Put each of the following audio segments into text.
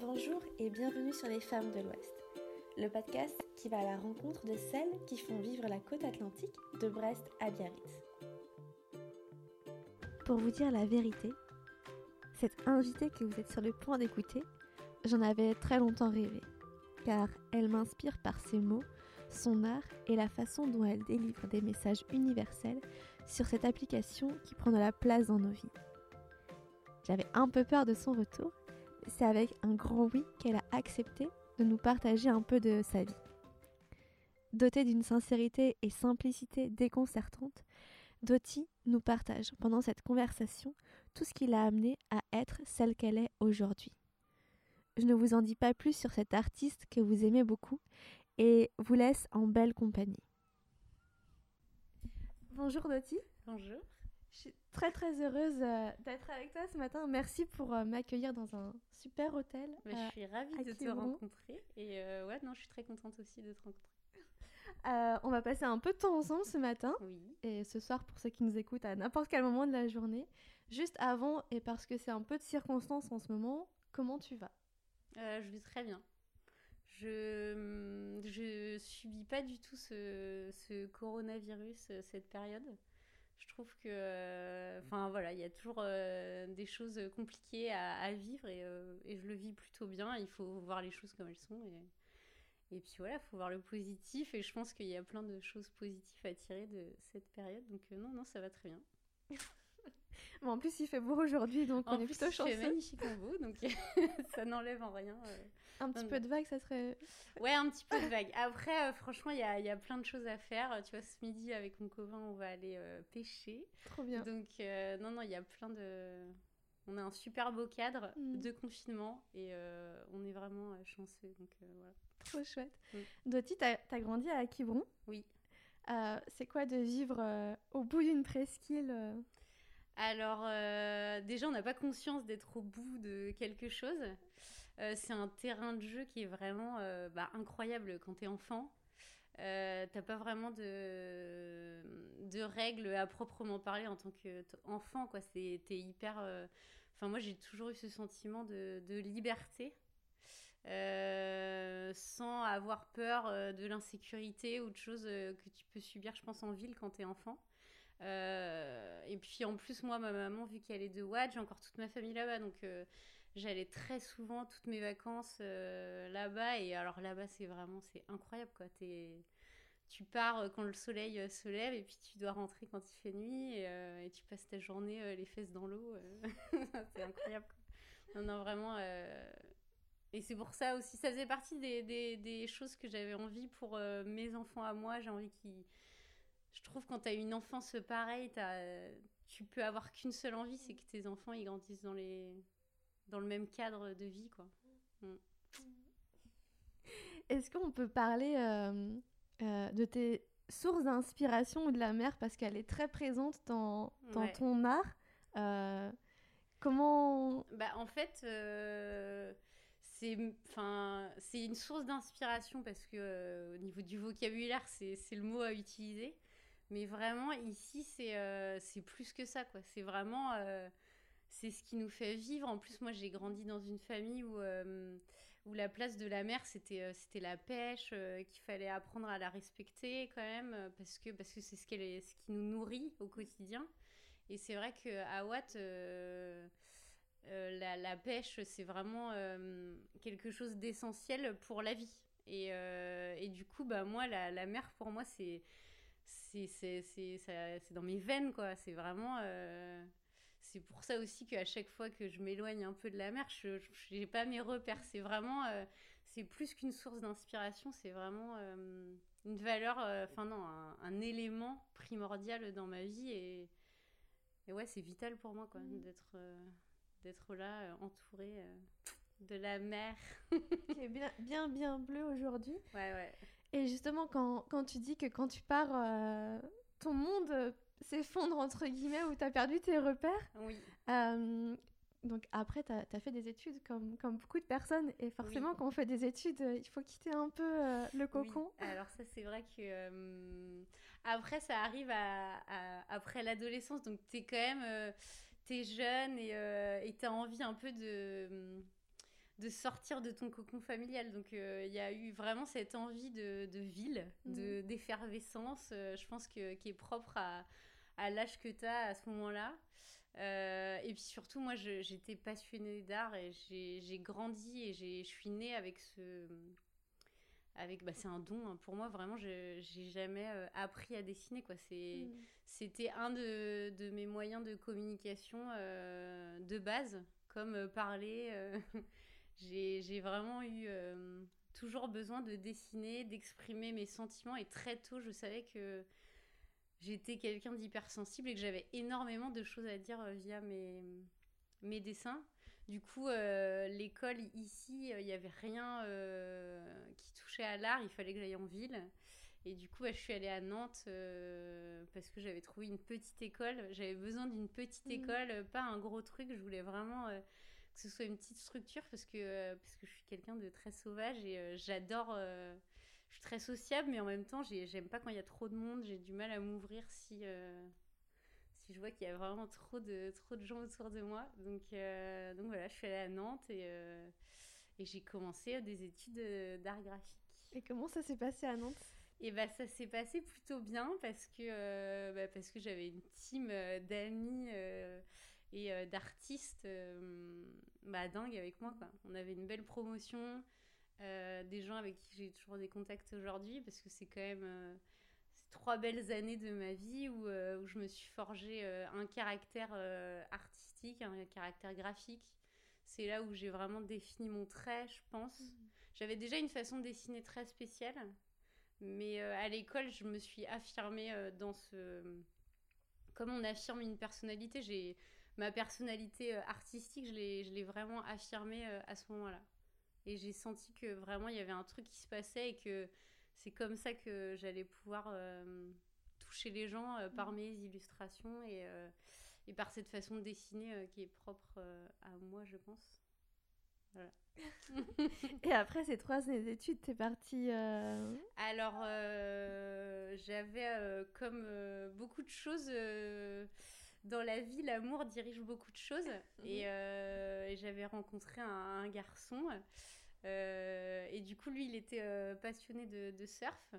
Bonjour et bienvenue sur Les Femmes de l'Ouest, le podcast qui va à la rencontre de celles qui font vivre la côte atlantique de Brest à Biarritz. Pour vous dire la vérité, cette invitée que vous êtes sur le point d'écouter, j'en avais très longtemps rêvé, car elle m'inspire par ses mots, son art et la façon dont elle délivre des messages universels sur cette application qui prend de la place dans nos vies. J'avais un peu peur de son retour, c'est avec un grand oui qu'elle a accepté de nous partager un peu de sa vie. Dotée d'une sincérité et simplicité déconcertantes, Dottie nous partage pendant cette conversation tout ce qui l'a amenée à être celle qu'elle est aujourd'hui. Je ne vous en dis pas plus sur cette artiste que vous aimez beaucoup et vous laisse en belle compagnie. Bonjour Dottie. Bonjour. Je suis très très heureuse euh, d'être avec toi ce matin. Merci pour euh, m'accueillir dans un super hôtel. Mais je suis ravie de te rencontrer et euh, ouais non je suis très contente aussi de te rencontrer. on va passer un peu de temps ensemble ce matin Oui. et ce soir pour ceux qui nous écoutent à n'importe quel moment de la journée. Juste avant et parce que c'est un peu de circonstance en ce moment, comment tu vas? Je vais très bien. Je je subis pas du tout ce, ce coronavirus cette période je trouve que euh, enfin voilà il y a toujours euh, des choses compliquées à, vivre euh, et, je le vis plutôt bien. Il faut voir les choses comme elles sont et, et puis voilà il faut voir le positif et je pense qu'il y a plein de choses positives à tirer de cette période. Donc non non ça va très bien en plus, il fait beau aujourd'hui, donc en on est plutôt chanceux. Il fait magnifiquement beau, donc ça n'enlève en rien. Euh. Un petit peu de vague, ça serait. Ouais, un petit peu de vague. Après, euh, franchement, il y a, y a, plein de choses à faire. Tu vois, ce midi, avec mon copain, on va aller euh, pêcher. Trop bien. Donc, non, non, il y a plein de. On a un super beau cadre mm. de confinement et on est vraiment chanceux. Donc, voilà. Trop chouette. Mm. Doty, tu as, grandi à Quiberon Oui. c'est quoi de vivre au bout d'une presqu'île alors, euh, déjà, on n'a pas conscience d'être au bout de quelque chose. Euh, c'est un terrain de jeu qui est vraiment euh, bah, incroyable quand tu es enfant. T'as pas vraiment de, règles à proprement parler en tant qu'enfant. T'es hyper. Enfin, moi, j'ai toujours eu ce sentiment de, liberté. sans avoir peur de l'insécurité ou de choses que tu peux subir, je pense, en ville quand tu es enfant. Euh, et puis en plus, moi, ma maman, vu qu'elle est de Watt, j'ai encore toute ma famille là-bas. Donc euh, j'allais très souvent, toutes mes vacances euh, là-bas. Et alors là-bas, c'est vraiment, c'est incroyable quoi. Es... Tu pars quand le soleil se lève et puis tu dois rentrer quand il fait nuit. Et, et tu passes ta journée les fesses dans l'eau. c'est incroyable. Quoi. Non, non, vraiment. Et c'est pour ça aussi, ça faisait partie des, des, des choses que j'avais envie pour mes enfants à moi. J'ai envie qu'ils je trouve quand tu as une enfance pareille, as, tu peux avoir qu'une seule envie, c'est que tes enfants ils grandissent dans, les, dans le même cadre de vie. quoi. Mm. Est-ce qu'on peut parler euh, euh, de tes sources d'inspiration ou de la mer? Parce qu'elle est très présente dans, dans ton art euh, Comment bah, En fait, c'est une source d'inspiration parce que au niveau du vocabulaire, c'est le mot à utiliser. Mais vraiment, ici, c'est euh, c'est plus que ça, quoi. C'est vraiment... Euh, c'est ce qui nous fait vivre. En plus, moi, j'ai grandi dans une famille où, euh, où la place de la mer, c'était c'était la pêche, qu'il fallait apprendre à la respecter quand même, parce que parce que c'est ce, est, ce qui nous nourrit au quotidien. Et c'est vrai qu'à Watt, la, la, pêche, c'est vraiment quelque chose d'essentiel pour la vie. Et, et, du coup, bah, moi, la, la mer, pour moi, c'est c'est dans mes veines, quoi. C'est vraiment. Euh, c'est pour ça aussi qu'à chaque fois que je m'éloigne un peu de la mer, je n'ai pas mes repères. C'est vraiment. Euh, c'est plus qu'une source d'inspiration, c'est vraiment euh, une valeur. Enfin, non, un, élément primordial dans ma vie. Et, et ouais, c'est vital pour moi, quoi, mmh. d'être d'être là, entourée de la mer. qui est bien, bien, bien bleu aujourd'hui. Ouais, ouais. Et justement, quand, quand, tu dis que quand tu pars, euh, ton monde s'effondre, entre guillemets, ou tu as perdu tes repères. Oui. Euh, donc après, tu as, fait des études comme, comme beaucoup de personnes. Et forcément, quand on fait des études, il faut quitter un peu euh, le cocon. Oui. Alors ça, c'est vrai que... après, ça arrive à, après l'adolescence. Donc tu es quand même... tu es jeune et tu as envie un peu de de sortir de ton cocon familial. Donc il y a eu vraiment cette envie de, de ville, de, d'effervescence, je pense que, qui est propre à, à l'âge que tu as à ce moment-là. et puis surtout, moi, j'étais passionnée d'art et j'ai grandi et je suis née avec ce, avec bah, c'est un don hein. pour moi vraiment j'ai jamais euh, appris à dessiner quoi c'est mm. c'était un de, de, mes moyens de communication euh, de base comme euh, parler j'ai vraiment eu toujours besoin de dessiner d'exprimer mes sentiments et très tôt je savais que j'étais quelqu'un d'hypersensible et que j'avais énormément de choses à dire via mes mes dessins du coup, euh, l'école ici, il n'y avait rien euh, qui touchait à l'art, il fallait que j'aille en ville. Et du coup, je suis allée à Nantes euh, parce que j'avais trouvé une petite école. J'avais besoin d'une petite mmh. école, pas un gros truc. Je voulais vraiment que ce soit une petite structure parce que, parce que je suis quelqu'un de très sauvage et j'adore. je suis très sociable, mais en même temps, j'aime pas quand il y a trop de monde. J'ai du mal à m'ouvrir si je vois qu'il y a vraiment trop de, trop de gens autour de moi. Donc, euh, donc voilà, je suis allée à Nantes et, euh, et j'ai commencé des études d'art graphique. Et comment ça s'est passé à Nantes? Et bah ça s'est passé plutôt bien parce que, euh, bah, parce que j'avais une team d'amis et d'artistes bah, dingue avec moi. Quoi. On avait une belle promotion, des gens avec qui j'ai toujours des contacts aujourd'hui parce que c'est quand même trois belles années de ma vie où, euh, où je me suis forgé euh, un caractère euh, artistique, un caractère graphique. C'est là où j'ai vraiment défini mon trait, je pense. Mmh. J'avais déjà une façon de dessiner très spéciale, mais à l'école, je me suis affirmée dans ce... Comme on affirme une personnalité, j'ai ma personnalité artistique, je l'ai vraiment affirmée à ce moment-là. Et j'ai senti que vraiment il y avait un truc qui se passait et que c'est comme ça que j'allais pouvoir euh, toucher les gens euh, par mm. mes illustrations et, euh, et, par cette façon de dessiner qui est propre à moi, je pense. Voilà. et après ces trois années d'études, t'es partie Alors, j'avais comme beaucoup de choses dans la vie, l'amour dirige beaucoup de choses. Mm. Et, j'avais rencontré un garçon euh, et du coup, lui, il était euh, passionné de, surf.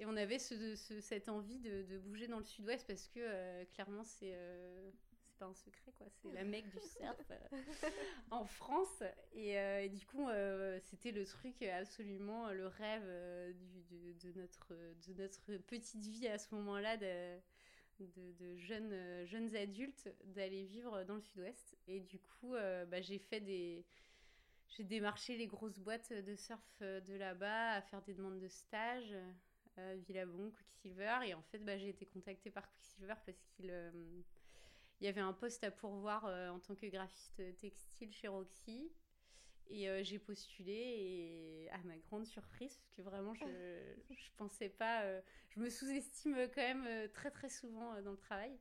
Et on avait cette envie de, bouger dans le sud-ouest parce que euh, clairement, c'est pas un secret, quoi. C'est la mecque du surf en France. Et, du coup, c'était le truc absolument, le rêve du, de, notre, de notre petite vie à ce moment-là. De, de, jeunes, jeunes adultes d'aller vivre dans le sud-ouest. Et du coup, bah, j'ai fait des, j'ai démarché les grosses boîtes de surf euh, de là-bas à faire des demandes de stage, euh, Villabon, Quicksilver. Et en fait, bah, j'ai été contactée par Quicksilver parce qu'il euh, y avait un poste à pourvoir en tant que graphiste textile chez Roxy. Et j'ai postulé et à ma grande surprise, parce que vraiment je ne pensais pas, je me sous-estime quand même très très souvent dans le travail.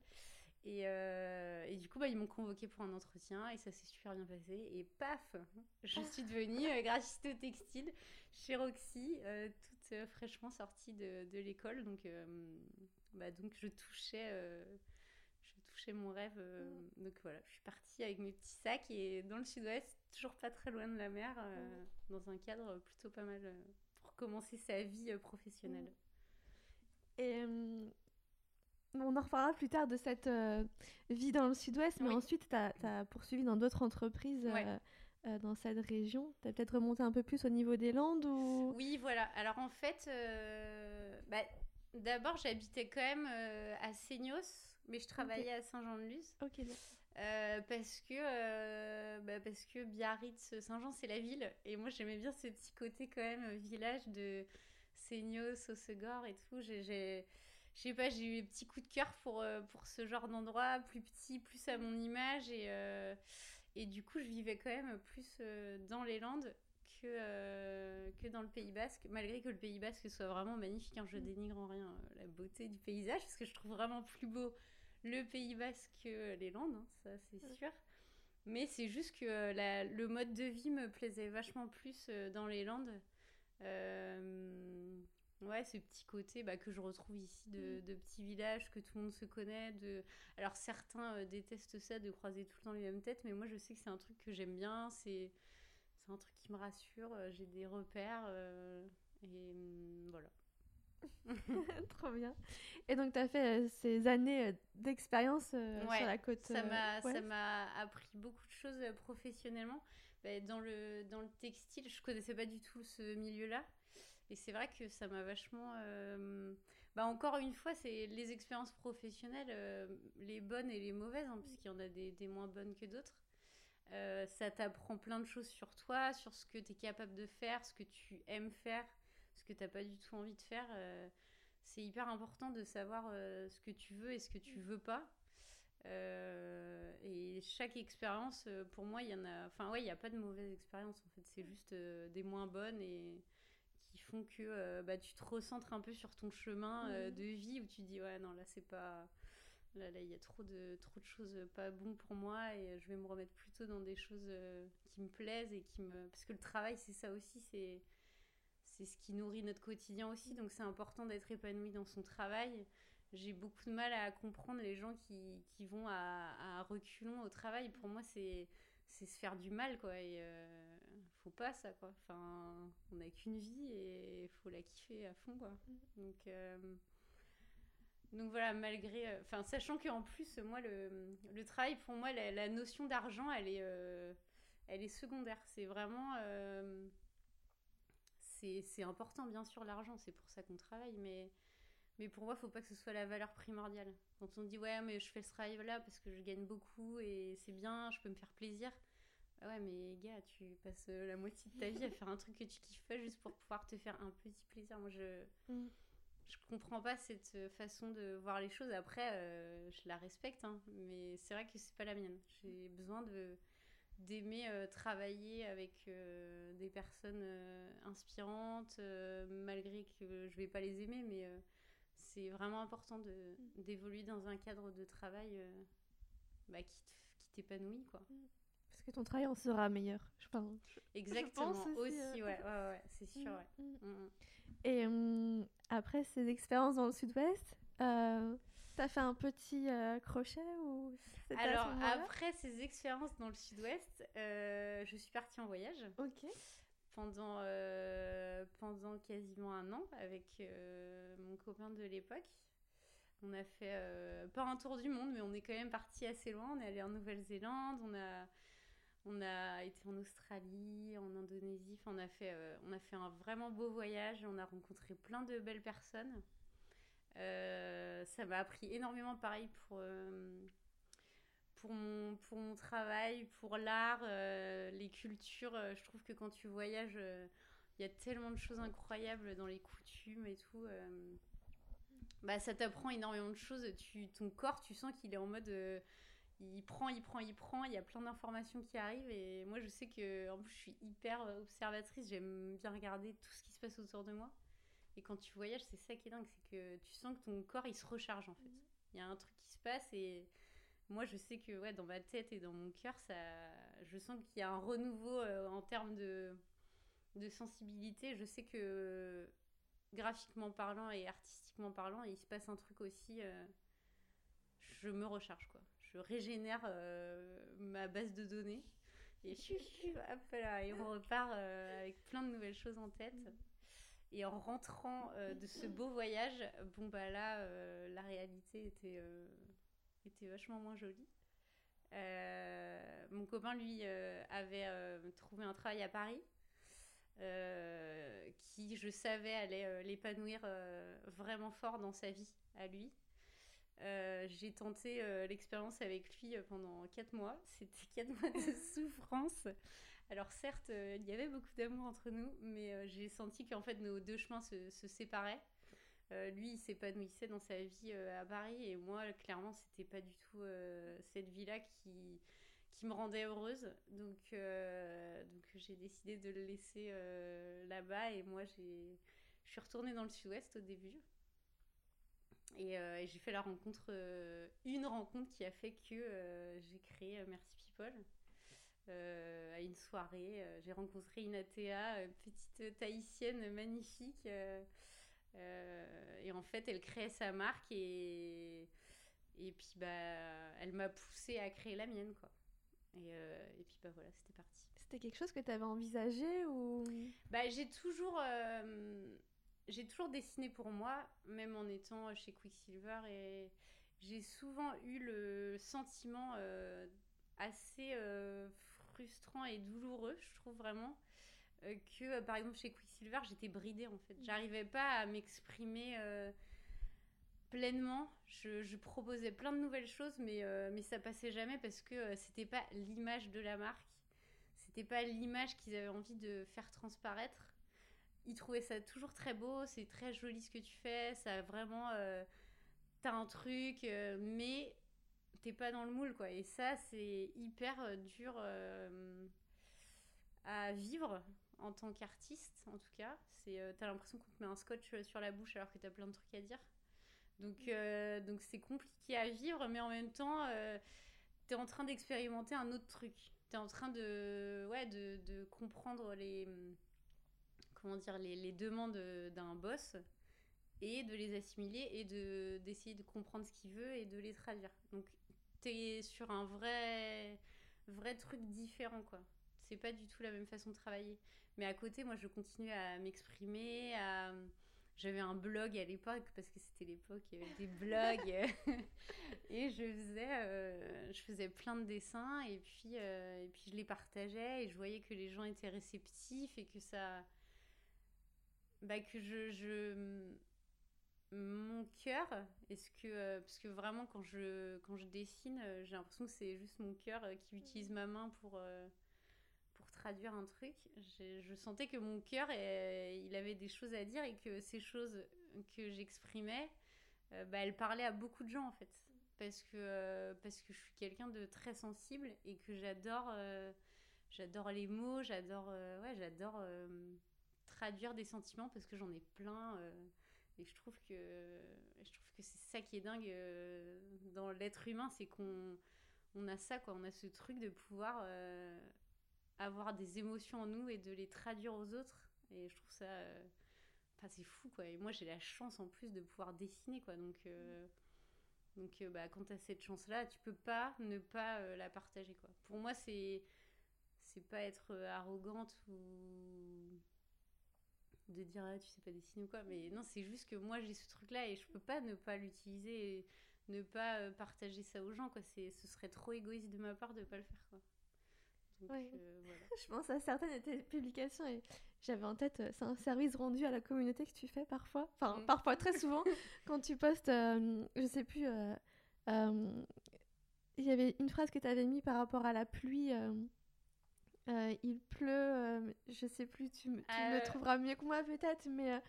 Euh, et, du coup, bah, ils m'ont convoqué pour un entretien et ça s'est super bien passé. Et paf, je suis devenue euh, graphiste textile chez Roxy, euh, toute fraîchement sortie de, de l'école. Donc, bah, donc je touchais, je touchais mon rêve. Mm. Donc voilà, je suis partie avec mes petits sacs et dans le sud-ouest, toujours pas très loin de la mer, mm. dans un cadre plutôt pas mal pour commencer sa vie professionnelle. Mm. Et on en reparlera plus tard de cette euh, vie dans le sud-ouest, mais ensuite, tu as, poursuivi dans d'autres entreprises euh, euh, dans cette région. Tu as peut-être remonté un peu plus au niveau des Landes ou... Oui, voilà. Alors en fait, bah, d'abord, j'habitais quand même à Seignos, mais je travaillais à Saint-Jean-de-Luz. Ok, parce que bah, parce que Biarritz, Saint-Jean, c'est la ville. Et moi, j'aimais bien ce petit côté quand même village de Seignos, Osegor et tout. J'ai je sais pas, j'ai eu un petit coup de cœur pour, euh, pour ce genre d'endroit, plus petit, plus à mon image. Et, euh, et du coup, je vivais quand même plus euh, dans les Landes que, que dans le Pays Basque, malgré que le Pays Basque soit vraiment magnifique. Hein, je mm. dénigre en rien la beauté du paysage, parce que je trouve vraiment plus beau le Pays Basque que les Landes, hein, ça c'est sûr. Mais c'est juste que la, le mode de vie me plaisait vachement plus dans les Landes. Ouais, ce petit côté bah, que je retrouve ici de, mm. de, petits villages, que tout le monde se connaît. De... Alors certains euh, détestent ça, de croiser tout le temps les mêmes têtes, mais moi je sais que c'est un truc que j'aime bien. C'est c'est un truc qui me rassure. J'ai des repères et mm, voilà. Trop bien. Et donc, tu as fait ces années d'expérience sur la côte Ça m'a appris beaucoup de choses professionnellement. Bah, dans, le, dans le textile, je connaissais pas du tout ce milieu-là. Et c'est vrai que ça m'a vachement. Euh, bah encore une fois, c'est les expériences professionnelles, euh, les bonnes et les mauvaises, hein, parce qu'il y en a des, des moins bonnes que d'autres. Euh, ça t'apprend plein de choses sur toi, sur ce que tu es capable de faire, ce que tu aimes faire, ce que tu n'as pas du tout envie de faire. c'est hyper important de savoir ce que tu veux et ce que tu veux pas. et chaque expérience, pour moi, il y en a. Enfin, ouais, il n'y a pas de mauvaise expérience en fait. C'est juste des moins bonnes et qui font que euh, bah, tu te recentres un peu sur ton chemin euh, mhm. de vie où tu dis ouais non là c'est pas là là il y a trop de trop de choses pas bon pour moi et je vais me remettre plutôt dans des choses euh, qui me plaisent et qui me parce que le travail c'est ça aussi c'est c'est ce qui nourrit notre quotidien aussi donc c'est important d'être épanoui dans son travail j'ai beaucoup de mal à comprendre les gens qui, qui vont à, à reculons au travail pour moi c'est se faire du mal quoi et faut pas ça quoi. Enfin, on n'a qu'une vie et faut la kiffer à fond quoi. Donc euh, donc voilà, malgré, euh, enfin sachant qu'en plus moi le, le, travail pour moi la, notion d'argent elle est euh, elle est secondaire. C'est vraiment c'est important bien sûr l'argent, c'est pour ça qu'on travaille, mais mais pour moi, il faut pas que ce soit la valeur primordiale. Quand on dit ouais, mais je fais ce travail-là parce que je gagne beaucoup et c'est bien, je peux me faire plaisir. Ah ouais, mais gars, tu passes euh, la moitié de ta vie à faire un truc que tu kiffes pas juste pour pouvoir te faire un petit plaisir. Moi, je. Mm. Je comprends pas cette euh, façon de voir les choses. Après, euh, je la respecte, hein, mais c'est vrai que c'est pas la mienne. J'ai besoin de d'aimer travailler avec des personnes inspirantes, malgré que je vais pas les aimer, mais c'est vraiment important de mm. d'évoluer dans un cadre de travail bah, qui t'épanouit, quoi. Mm que ton travail en sera meilleur, je pense. Exactement, aussi, euh. ouais, ouais, ouais c'est sûr, ouais. Mm. Mm, Et hum, après ces expériences dans le sud-ouest, euh, t'as fait un petit euh, crochet ou Alors, après ces expériences dans le sud-ouest, euh, je suis partie en voyage. Ok. Pendant, pendant quasiment un an avec mon copain de l'époque. On a fait pas un tour du monde, mais on est quand même parti assez loin. On est allé en Nouvelle-Zélande, on a on a été en Australie, en Indonésie. on a fait, euh, on a fait un vraiment beau voyage. On a rencontré plein de belles personnes. Euh, ça m'a appris énormément, pareil pour euh, pour mon travail, pour l'art, les cultures. je trouve que quand tu voyages, il y a tellement de choses incroyables dans les coutumes et tout. bah, ça t'apprend énormément de choses. Ton corps, tu sens qu'il est en mode il prend, il prend, il prend, il y a plein d'informations qui arrivent et moi je sais que en plus je suis hyper observatrice, j'aime bien regarder tout ce qui se passe autour de moi. Et quand tu voyages, c'est ça qui est dingue, c'est que tu sens que ton corps il se recharge en fait. Il y a un truc qui se passe et moi je sais que ouais, dans ma tête et dans mon cœur, ça, je sens qu'il y a un renouveau euh, en termes de, de sensibilité. Je sais que graphiquement parlant et artistiquement parlant, il se passe un truc aussi. Euh, je me recharge quoi je régénère euh, ma base de données. Et et on repart avec plein de nouvelles choses en tête. Et en rentrant euh, de ce beau voyage, bon bah là, la réalité était, était vachement moins jolie. mon copain, lui, avait trouvé un travail à Paris. qui, je savais, allait l'épanouir vraiment fort dans sa vie à lui. Euh, j'ai tenté euh, l'expérience avec lui euh, pendant 4 mois. C'était 4 mois de souffrance. Alors certes, il y avait beaucoup d'amour entre nous, mais j'ai senti qu'en fait nos deux chemins se, séparaient. lui, il s'épanouissait dans sa vie à Paris et moi, clairement, c'était pas du tout cette vie-là qui, me rendait heureuse. Donc, j'ai décidé de le laisser là-bas et moi, je suis retournée dans le sud-ouest au début. Euh, et, j'ai fait la rencontre, euh, une rencontre qui a fait que euh, j'ai créé Merci People. À une soirée, j'ai rencontré une ATA, petite tahitienne magnifique. et en fait, elle créait sa marque et, et puis bah, elle m'a poussée à créer la mienne. Quoi. Et, et puis bah voilà, c'était parti. c'était quelque chose que tu avais envisagé ou? Bah, j'ai toujours, euh, j'ai toujours dessiné pour moi, même en étant chez Quicksilver, et j'ai souvent eu le sentiment euh, assez euh, frustrant et douloureux, je trouve vraiment, euh, que par exemple chez Quicksilver, j'étais bridée en fait. J'arrivais pas à m'exprimer euh, pleinement. Je, je proposais plein de nouvelles choses, mais, euh, mais ça passait jamais parce que euh, c'était pas l'image de la marque. C'était pas l'image qu'ils avaient envie de faire transparaître. Ils trouvaient ça toujours très beau, c'est très joli ce que tu fais, ça a vraiment. euh, T'as un truc, euh, mais t'es pas dans le moule, quoi. Et ça, c'est hyper euh, dur euh, à vivre en tant qu'artiste, en tout cas. C'est, euh, t'as l'impression qu'on te met un scotch sur la bouche alors que t'as plein de trucs à dire. Donc, euh, donc c'est compliqué à vivre, mais en même temps, euh, t'es en train d'expérimenter un autre truc. T'es en train de, ouais, de, de comprendre les, comment dire, les, les demandes d'un boss et de les assimiler et de, d'essayer de comprendre ce qu'il veut et de les traduire. Donc, t'es sur un vrai, vrai truc différent, quoi. C'est pas du tout la même façon de travailler. Mais à côté, moi, je continue à m'exprimer, à... J'avais un blog à l'époque, parce que c'était l'époque, il y avait des blogs. et je faisais, euh, je faisais plein de dessins, et puis, euh, et puis je les partageais, et je voyais que les gens étaient réceptifs, et que ça... Bah, que je... je... Mon cœur, est-ce que... euh, parce que vraiment, quand je, quand je dessine, euh, j'ai l'impression que c'est juste mon cœur euh, qui utilise ma main pour... pour traduire un truc, je sentais que mon cœur, il avait des choses à dire et que ces choses que j'exprimais, bah, elles parlaient à beaucoup de gens en fait. Parce que, parce que je suis quelqu'un de très sensible et que j'adore j'adore les mots, j'adore ouais, j'adore traduire des sentiments parce que j'en ai plein. Et je trouve que, je trouve que c'est ça qui est dingue euh, dans l'être humain, c'est qu'on on a ça, quoi. On a ce truc de pouvoir euh, avoir des émotions en nous et de les traduire aux autres. Et je trouve ça. euh, c'est fou, quoi. Et moi, j'ai la chance en plus de pouvoir dessiner, quoi. Donc, donc bah, quand tu as cette chance-là, tu peux pas ne pas la partager, quoi. Pour moi, c'est. C'est pas être arrogante ou de dire ah, tu sais pas dessiner ou quoi mais non c'est juste que moi j'ai ce truc là et je peux pas ne pas l'utiliser et ne pas euh, partager ça aux gens quoi c'est ce serait trop égoïste de ma part de pas le faire quoi donc Oui. euh, voilà Je pense à certaines de tes publications et j'avais en tête, euh, c'est un service rendu à la communauté que tu fais parfois, enfin Mm. parfois très souvent, quand tu postes, euh, je sais plus, euh, il y avait une phrase que tu avais mis par rapport à la pluie. Euh, il pleut, euh, je sais plus, tu, me- tu Euh. le trouveras mieux que moi peut-être, mais, euh,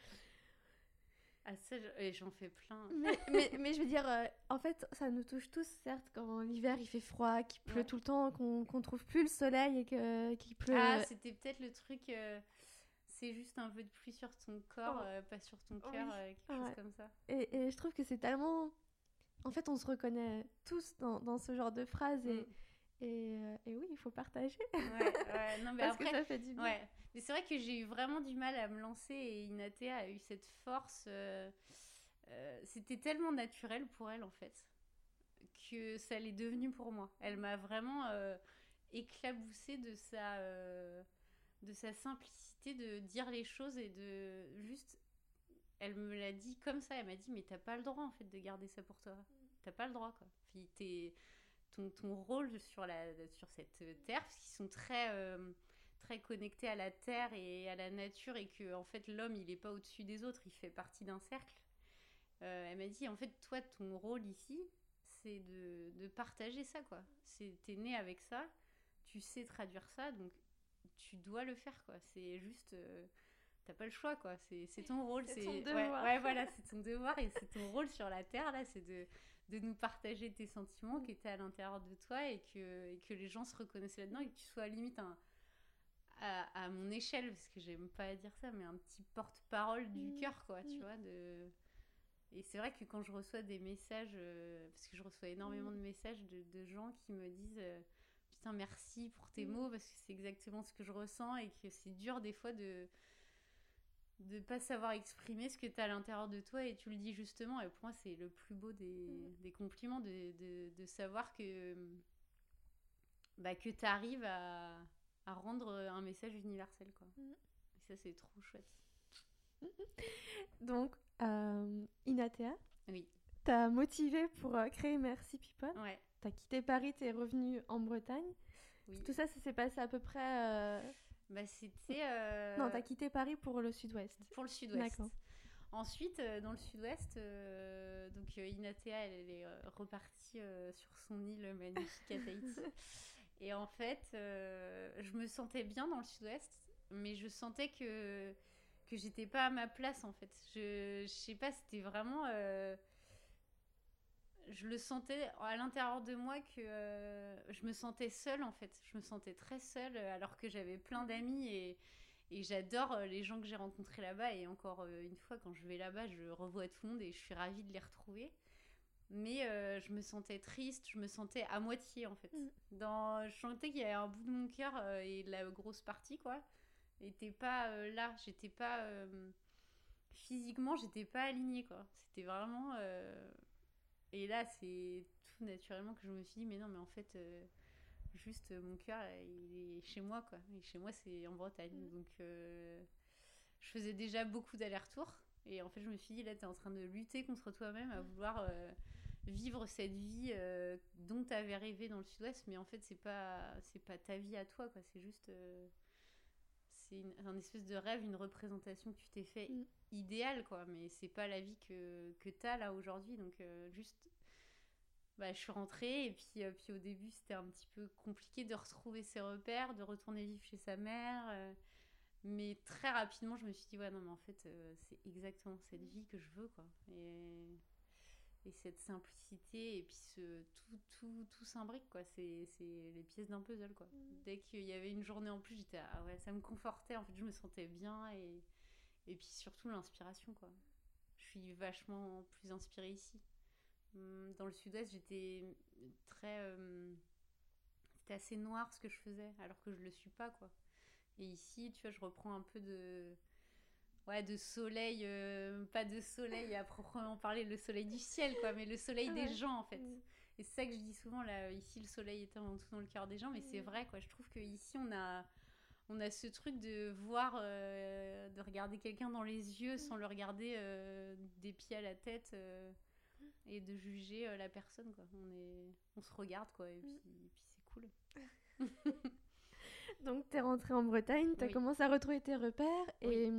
ah ça j'en fais plein mais, mais, mais je veux dire, en fait, ça nous touche tous, certes, quand l'hiver il fait froid, qu'il pleut Ouais. tout le temps, qu'on qu'on trouve plus le soleil et qu'il pleut. ah c'était peut-être le truc c'est juste un peu de pluie sur ton corps Oh. pas sur ton Oui. cœur quelque Ouais. chose comme ça Et, et je trouve que c'est tellement. En fait, on se reconnaît tous dans, dans ce genre de phrases. Et, Mm. Et, euh, et oui, il faut partager. ouais, ouais. non mais parce après que ça fait du bien. Ouais, mais c'est vrai que j'ai eu vraiment du mal à me lancer et Inatea a eu cette force. euh, euh, C'était tellement naturel pour elle en fait que ça l'est devenu pour moi. Elle m'a vraiment euh, éclaboussée de sa, de sa simplicité de dire les choses et de juste. Elle me l'a dit comme ça. Elle m'a dit mais t'as pas le droit en fait de garder ça pour toi. T'as pas le droit quoi. Puis t'es ton, ton rôle sur, la, sur cette terre, parce qu'ils sont très, euh, très connectés à la terre et à la nature, et que en fait l'homme il est pas au-dessus des autres, il fait partie d'un cercle. Euh, elle m'a dit en fait toi ton rôle ici c'est de, de partager ça quoi. T'es né avec ça, tu sais traduire ça, donc tu dois le faire quoi. C'est juste euh, t'as pas le choix quoi. C'est c'est ton rôle, C'est ouais, voilà c'est ton devoir et c'est ton rôle sur la terre là, c'est de de nous partager tes sentiments qui étaient à l'intérieur de toi et que, et que les gens se reconnaissent là-dedans et que tu sois limite un, à, à mon échelle, parce que j'aime pas dire ça, mais un petit porte-parole du Mm. cœur, quoi, tu Mm. vois. De... Et c'est vrai que quand je reçois des messages, euh, parce que je reçois énormément Mm. de messages de, de gens qui me disent euh, Putain, merci pour tes mots, parce que c'est exactement ce que je ressens et que c'est dur des fois de de pas savoir exprimer ce que tu as à l'intérieur de toi et tu le dis justement et pour moi c'est le plus beau des, Mm. des compliments de, de, de savoir que bah, que tu arrives à, à rendre un message universel. Quoi. Mm. Et ça, c'est trop chouette. Donc, euh, Inatea, Oui. t'as motivé pour euh, créer Merci People. Ouais. T'as quitté Paris, t'es revenu en Bretagne. Oui. Tout ça, ça s'est passé à peu près. euh, Bah, c'était. euh, Non, t'as quitté Paris pour le sud-ouest. Pour le sud-ouest. D'accord. Ensuite, euh, dans le sud-ouest, euh, donc euh, Inatea, elle, elle est euh, repartie euh, sur son île magnifique à Tahiti. Et en fait, je me sentais bien dans le sud-ouest, mais je sentais que, que j'étais pas à ma place en fait. Je, je sais pas, c'était vraiment. Je le sentais à l'intérieur de moi que euh, je me sentais seule en fait. Je me sentais très seule euh, alors que j'avais plein d'amis et, et j'adore euh, les gens que j'ai rencontrés là-bas. Et encore une fois, quand je vais là-bas, je revois tout le monde et je suis ravie de les retrouver. Mais euh, je me sentais triste, je me sentais à moitié en fait. Mm. Dans, je sentais qu'il y avait un bout de mon cœur euh, et la grosse partie quoi était pas là. J'étais pas physiquement, j'étais pas alignée quoi. C'était vraiment. euh, Et là, c'est tout naturellement que je me suis dit mais non mais en fait. euh, Juste euh, mon cœur, euh, il est chez moi quoi. Et chez moi, c'est en Bretagne. Mm. Donc, euh, je faisais déjà beaucoup d'allers-retours. Et en fait, je me suis dit, là, t'es en train de lutter contre toi-même à vouloir euh, vivre cette vie dont t'avais rêvé dans le sud-ouest. Mais en fait, c'est pas, c'est pas ta vie à toi, quoi. C'est juste. C'est un espèce de rêve, une représentation que tu t'es fait Mm. idéale, quoi. Mais c'est pas la vie que, que t'as là aujourd'hui. Donc, euh, juste. Bah, je suis rentrée et puis, euh, puis au début c'était un petit peu compliqué de retrouver ses repères, de retourner vivre chez sa mère. euh, mais très rapidement, je me suis dit, ouais, non, mais en fait, c'est exactement cette vie que je veux, quoi. Et, et cette simplicité, et puis ce, tout, tout, tout s'imbrique, quoi. C'est c'est les pièces d'un puzzle, quoi. Mm. Dès qu'il y avait une journée en plus, j'étais, ah ouais, ça me confortait, en fait, je me sentais bien, et, et puis surtout l'inspiration, quoi. Je suis vachement plus inspirée ici. Hum, Dans le sud-ouest, j'étais très. euh, C'était assez noir ce que je faisais, alors que je le suis pas, quoi. Et ici, tu vois, je reprends un peu de. Ouais, de soleil, euh, pas de soleil à proprement parler, le soleil du ciel, quoi, mais le soleil Ah des gens, en fait. Mm. Et c'est ça que je dis souvent, là, ici, le soleil est avant tout dans le cœur des gens, mais c'est Mm. vrai, quoi. Je trouve qu'ici, on a, on a ce truc de voir, euh, de regarder quelqu'un dans les yeux sans le regarder euh, des pieds à la tête et de juger la personne, quoi. On, est, on se regarde, quoi, et puis, et puis c'est cool. Donc, t'es rentrée en Bretagne, t'as Oui. commencé à retrouver tes repères. Oui. Et,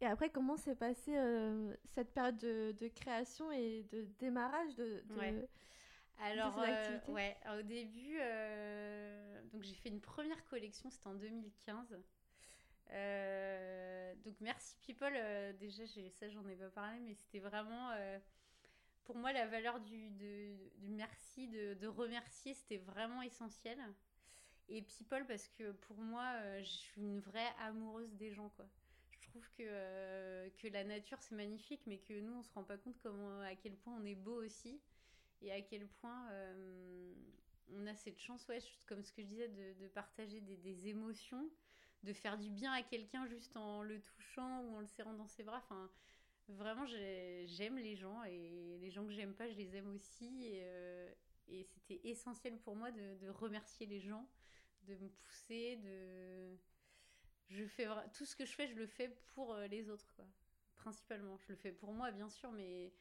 et après, comment s'est passée euh, cette période de, de création et de démarrage de, de- Ouais. Alors, euh, au début, euh, donc j'ai fait une première collection, c'était en 2015. Euh, donc Merci People, déjà ça j'en ai pas parlé, mais c'était vraiment pour moi la valeur du, de- du merci, de, de remercier, c'était vraiment essentiel. Et People parce que pour moi, je suis une vraie amoureuse des gens quoi. Euh, que la nature c'est magnifique, mais que nous on se rend pas compte à quel point on est beau aussi et à quel point euh, on a cette chance, ouais, comme ce que je disais, de, partager des, émotions, de faire du bien à quelqu'un juste en le touchant ou en le serrant dans ses bras. Enfin, vraiment, j'ai- j'aime les gens et les gens que j'aime pas, je les aime aussi. Et, euh, c'était essentiel pour moi de remercier les gens, de me pousser, de. Je fais tout ce que je fais, je le fais pour euh, les autres, quoi. Principalement, je le fais pour moi, bien sûr, mais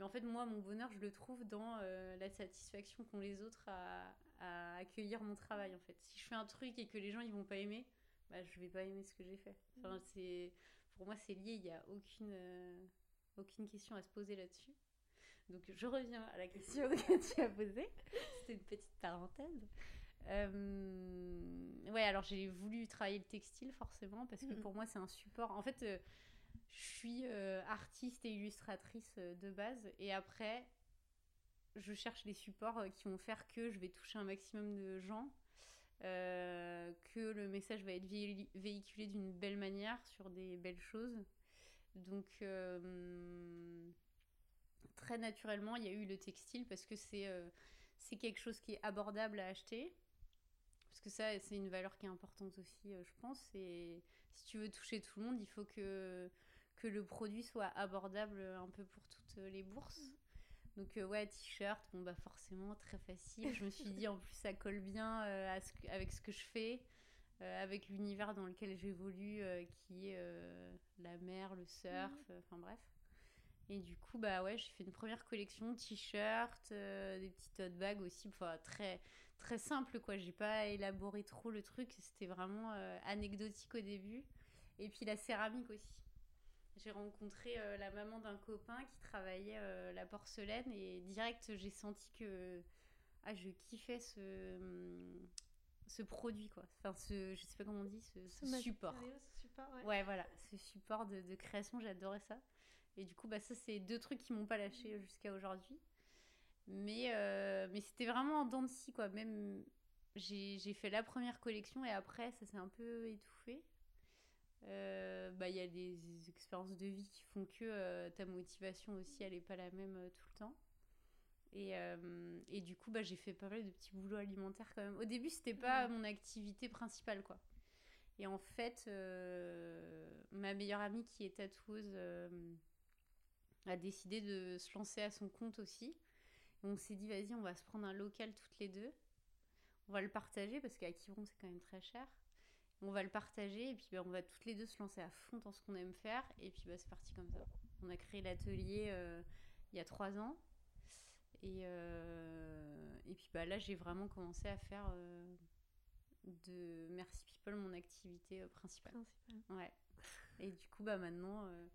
mais en fait, moi, mon bonheur, je le trouve dans euh, la satisfaction qu'ont les autres à, à accueillir mon travail, en fait. Si je fais un truc et que les gens, ils vont pas aimer, bah, je vais pas aimer ce que j'ai fait. Enfin, c'est, pour moi, c'est lié, il n'y a aucune, euh, aucune question à se poser là-dessus. Donc, je reviens à la question que tu as posée. C'était une petite parenthèse. Euh, ouais, alors j'ai voulu travailler le textile, forcément, parce que Mhm. pour moi, c'est un support. En fait, euh, je suis euh, artiste et illustratrice de base et après je cherche les supports qui vont faire que je vais toucher un maximum de gens que le message va être vé- véhiculé d'une belle manière sur des belles choses donc très naturellement il y a eu le textile parce que c'est c'est quelque chose qui est abordable à acheter parce que ça c'est une valeur qui est importante aussi euh, je pense et si tu veux toucher tout le monde il faut que que le produit soit abordable un peu pour toutes les bourses. Donc euh, ouais, t-shirt, bon bah forcément très facile. Je me suis dit en plus ça colle bien euh, à ce que- avec ce que je fais. avec l'univers dans lequel j'évolue, qui est la mer, le surf, Mhm. enfin bref. Et du coup, bah ouais, j'ai fait une première collection t-shirts, des petites tote bags aussi, enfin très très simple quoi. J'ai pas élaboré trop le truc, c'était vraiment anecdotique au début. Et puis la céramique aussi. J'ai rencontré euh, la maman d'un copain qui travaillait euh, la porcelaine et direct j'ai senti que ah, je kiffais ce, hum, ce produit quoi. Enfin ce, je sais pas comment on dit, ce, ce support. Ce support ouais. Ouais voilà, ce support de, de création, j'adorais ça. Et du coup bah ça c'est deux trucs qui m'ont pas lâché jusqu'à aujourd'hui. Mais, euh, mais c'était vraiment en dents de scie quoi. Même j'ai fait la première collection et après ça s'est un peu étouffé. Euh, bah, il y a des expériences de vie qui font que euh, ta motivation aussi, elle n'est pas la même tout le temps. Et, et du coup, bah, j'ai fait pas mal de petits boulots alimentaires quand même. Au début, c'était pas mon activité principale, quoi. Et en fait, ma meilleure amie qui est tatoueuse a décidé de se lancer à son compte aussi. On s'est dit, vas-y, on va se prendre un local toutes les deux. On va le partager parce qu'à Quiberon, c'est quand même très cher. On va le partager et puis bah, on va toutes les deux se lancer à fond dans ce qu'on aime faire. Et puis bah, c'est parti comme ça. On a créé l'atelier euh, il y a trois ans. Et, euh, et puis bah, là, j'ai vraiment commencé à faire euh, de Merci People mon activité euh, principale. Principal. Ouais. Et du coup, bah maintenant, euh,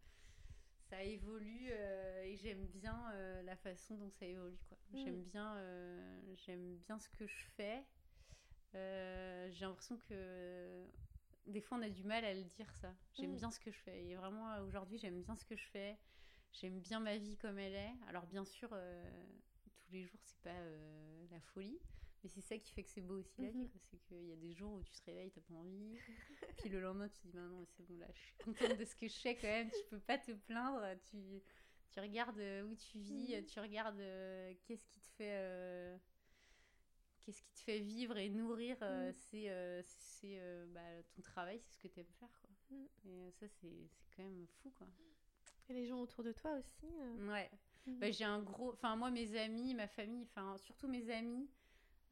ça évolue euh, et j'aime bien euh, la façon dont ça évolue. Quoi. Mm. J'aime bien, euh, j'aime bien ce que je fais. J'ai l'impression que des fois, on a du mal à le dire ça. J'aime Mm. bien ce que je fais. Et vraiment, aujourd'hui, j'aime bien ce que je fais. J'aime bien ma vie comme elle est. Alors, bien sûr, tous les jours, c'est pas la folie. Mais c'est ça qui fait que c'est beau aussi la vie. Mhm. C'est qu'il y a des jours où tu te réveilles, t'as pas envie. Puis le lendemain, tu te dis, bah non, mais c'est bon, là, je suis contente de ce que je fais quand même. Tu peux pas te plaindre. Tu, tu regardes euh, où tu vis, Mhm. tu regardes euh, qu'est-ce qui te fait. euh, Qu'est-ce qui te fait vivre et nourrir euh, Mhm. C'est c'est, bah, ton travail, c'est ce que tu aimes faire. Quoi. Et ça, c'est c'est quand même fou. Quoi. Et les gens autour de toi aussi. Ouais. Bah, j'ai un gros. Enfin, moi, mes amis, ma famille, enfin, surtout mes amis,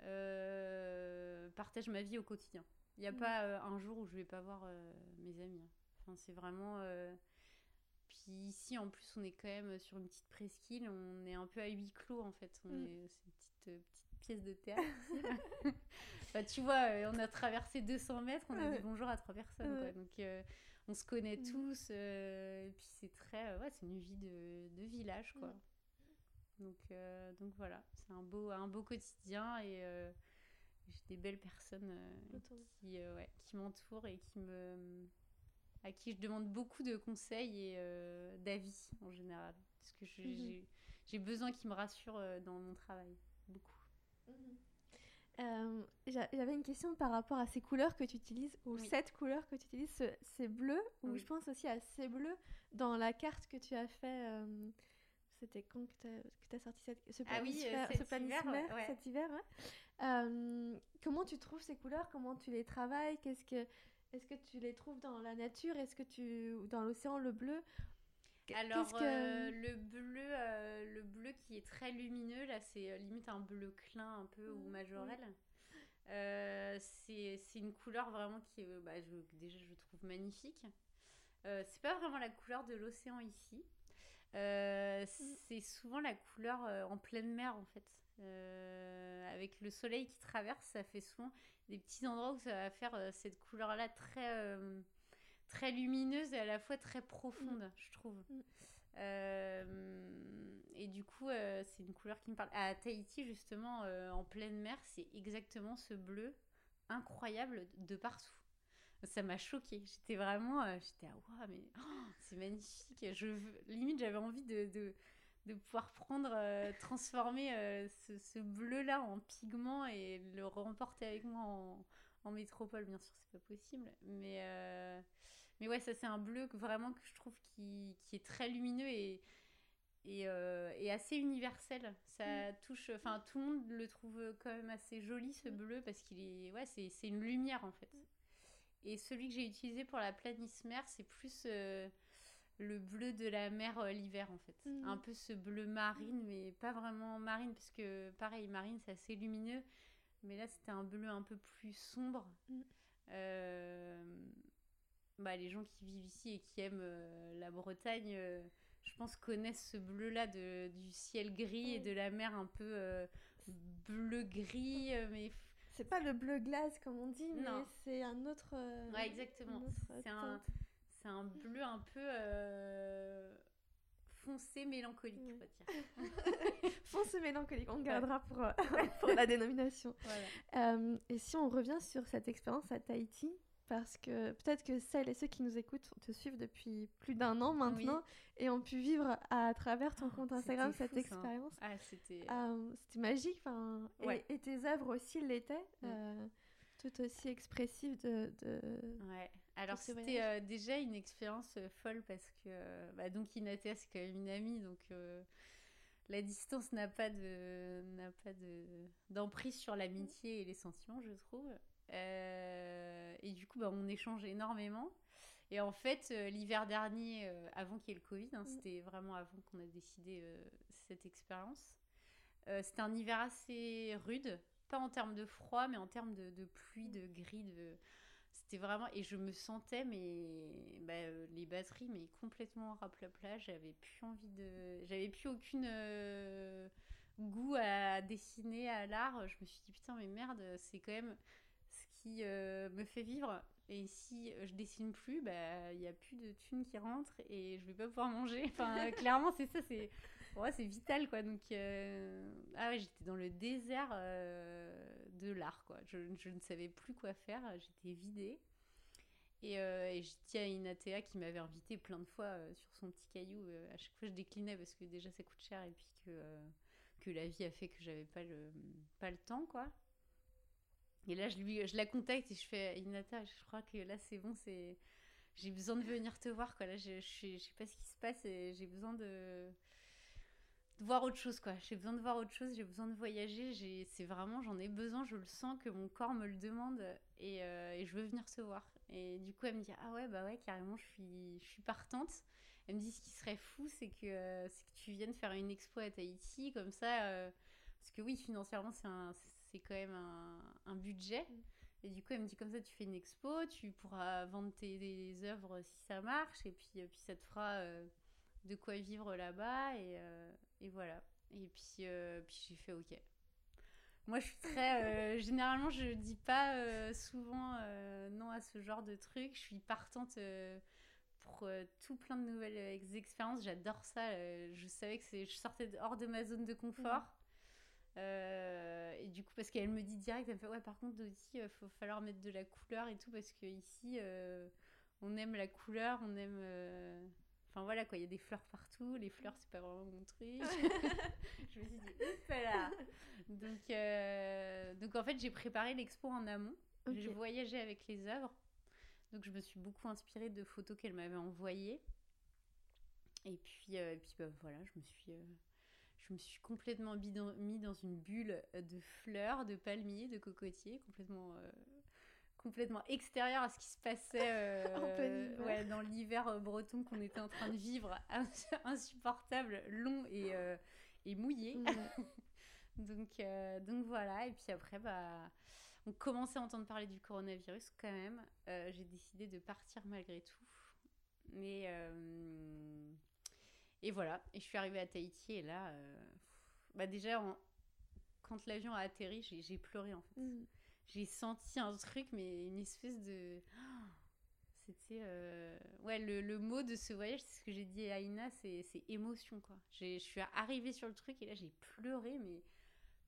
euh, partagent ma vie au quotidien. Il n'y a Mhm. pas euh, un jour où je vais pas voir euh, mes amis. hein. Enfin, c'est vraiment. Puis ici, en plus, on est quand même sur une petite presqu'île. On est un peu à huis clos, en fait. On est... C'est une petite, petite pièce de théâtre. Bah, tu vois, on a traversé 200 mètres, on a dit bonjour à trois personnes. quoi. Donc, euh, on se connaît Mhm. tous. euh, et puis, c'est très. ouais, c'est une vie de, de village, quoi. Donc, euh, donc voilà, c'est un beau, un beau quotidien et euh, j'ai des belles personnes euh, qui, ouais, qui m'entourent et qui me, à qui je demande beaucoup de conseils et d'avis en général. Parce que Mhm. j'ai besoin qu'ils me rassurent dans mon travail. Beaucoup. Euh, j'a- J'avais une question par rapport à ces couleurs que tu utilises, ou Oui. cette couleur que tu utilises, ce- ces bleus, ou Oui. je pense aussi à ces bleus dans la carte que tu as fait. euh, C'était quand que tu as, sorti cette, ce Ah oui, planisphère- cet ce planisphère hiver, ouais. cet hiver ouais. Euh, Comment tu trouves ces couleurs? Comment tu les travailles? Qu'est-ce que Est-ce que tu les trouves dans la nature? Est-ce que tu dans l'océan le bleu? Alors que- euh, le bleu, euh, le bleu qui est très lumineux là, c'est limite un bleu clin un peu ou Mhm, majorel. Euh, c'est une couleur vraiment qui est, bah, je- déjà je trouve magnifique. Euh, c'est pas vraiment la couleur de l'océan ici. Euh, c'est souvent la couleur euh, en pleine mer en fait. Euh, avec le soleil qui traverse, ça fait souvent des petits endroits où ça va faire cette couleur-là très, très lumineuse et à la fois très profonde, je trouve. Mm. Et du coup, c'est une couleur qui me parle. À Tahiti, justement, en pleine mer, c'est exactement ce bleu incroyable de partout. Ça m'a choquée. J'étais vraiment, euh, j'étais ah waouh, mais oh, c'est magnifique. Je limite, j'avais envie de, de, de pouvoir prendre, euh, transformer euh, ce, ce bleu-là en pigment et le remporter avec moi en, en métropole. Bien sûr, c'est pas possible, mais euh, mais ouais, ça c'est un bleu que, vraiment que je trouve qui, qui est très lumineux et et, euh, et assez universel. Ça touche, enfin tout le monde le trouve quand même assez joli ce Mm. bleu parce qu'il est, ouais, c'est c'est une lumière en fait. Et celui que j'ai utilisé pour la planisphère, c'est plus euh, le bleu de la mer euh, l'hiver en fait. Mhm. Un peu ce bleu marine, mais pas vraiment marine parce que pareil, marine c'est assez lumineux, mais là c'était un bleu un peu plus sombre. Mhm. bah, les gens qui vivent ici et qui aiment la Bretagne, je pense, connaissent ce bleu-là du ciel gris et de la mer un peu bleu-gris, mais c'est pas le bleu glace comme on dit, mais c'est un autre. ouais, exactement. C'est un, un bleu un peu euh, foncé mélancolique, on va dire. foncé mélancolique, on gardera pour, euh, pour la dénomination. Euh, et si on revient sur cette expérience à Tahiti, parce que peut-être que celles et ceux qui nous écoutent te suivent depuis plus d'un an maintenant et ont pu vivre à travers ton oh, compte Instagram cette expérience. Ah, c'était magique. Enfin, et, tes œuvres aussi l'étaient. Mm. tout aussi expressives de, de, ouais. Alors c'était euh, déjà une expérience euh, folle parce que bah, donc Inatea c'est quand même une amie donc euh, la distance n'a pas de n'a pas de d'emprise sur l'amitié et les sentiments je trouve et du coup bah, on échange énormément et en fait l'hiver dernier avant qu'il y ait le Covid hein, mm. c'était vraiment avant qu'on a décidé cette expérience c'était un hiver assez rude pas en termes de froid mais en termes de, de pluie de gris de c'était vraiment. Et je me sentais, mais. Bah, euh, les batteries, mais complètement raplapla. J'avais plus envie de. J'avais plus aucune. Euh, goût à dessiner à l'art. Je me suis dit, putain, mais merde, c'est quand même qui euh, me fait vivre. Et si je dessine plus, bah il n'y a plus de thunes qui rentrent et je vais pas pouvoir manger. Enfin, clairement, c'est ça, c'est ouais, c'est vital quoi. Donc ah ouais, j'étais dans le désert de l'art, quoi. Je, je, ne savais plus quoi faire, j'étais vidée. Et, euh, et j'ai dit à Inatea qui m'avait invité plein de fois euh, sur son petit caillou. Euh, à chaque fois, je déclinais parce que déjà ça coûte cher et puis que, que la vie a fait que j'avais pas le, pas le temps, quoi. Et là, je, la contacte et je fais Inata, je crois que là c'est bon, c'est j'ai besoin de venir te voir, quoi. Là, je, je, sais pas ce qui se passe et j'ai besoin de voir autre chose quoi. J'ai besoin de voir autre chose j'ai besoin de voyager c'est vraiment j'en ai besoin je le sens que mon corps me le demande et, euh, et, je veux venir se voir. Et du coup elle me dit ah ouais bah ouais carrément je suis je suis partante. Elle me dit ce qui serait fou c'est que que tu viennes faire une expo à Tahiti comme ça euh, parce que oui financièrement c'est un c'est quand même un, un budget et du coup elle me dit comme ça tu fais une expo tu pourras vendre tes œuvres si ça marche et puis puis ça te fera de quoi vivre là-bas et et voilà. Et puis, euh, puis j'ai fait OK. Moi, je suis très. Euh, généralement, je dis pas euh, souvent non à ce genre de truc. Je suis partante pour tout plein de nouvelles expériences. J'adore ça. je savais que je sortais hors de ma zone de confort. Et du coup, parce qu'elle me dit direct, elle me fait Ouais, par contre, aussi, il faut falloir mettre de la couleur et tout, parce que ici, on aime la couleur, on aime Enfin voilà quoi, il y a des fleurs partout, les fleurs c'est pas vraiment mon truc. je me suis dit, voilà. Donc, euh, donc en fait j'ai préparé l'expo en amont. J'ai voyagé avec les œuvres. Donc je me suis beaucoup inspirée de photos qu'elle m'avait envoyées. Et puis, euh, et puis bah, voilà, je me suis, euh, je me suis complètement mis dans, mis dans une bulle de fleurs, de palmiers, de cocotiers, complètement complètement extérieur à ce qui se passait euh, ouais, dans l'hiver euh, breton qu'on était en train de vivre, insupportable, long et, euh, et mouillé. Donc, donc voilà, et puis après, bah, on commençait à entendre parler du coronavirus quand même. J'ai décidé de partir malgré tout. Mais, et voilà, et je suis arrivée à Tahiti et là, bah déjà, quand l'avion a atterri, j'ai pleuré en fait. Mm j'ai senti un truc, mais une espèce de. C'était. Euh, ouais, le, le, mot de ce voyage, c'est ce que j'ai dit à Ina, c'est émotion, quoi. Je suis arrivée sur le truc et là, j'ai pleuré, mais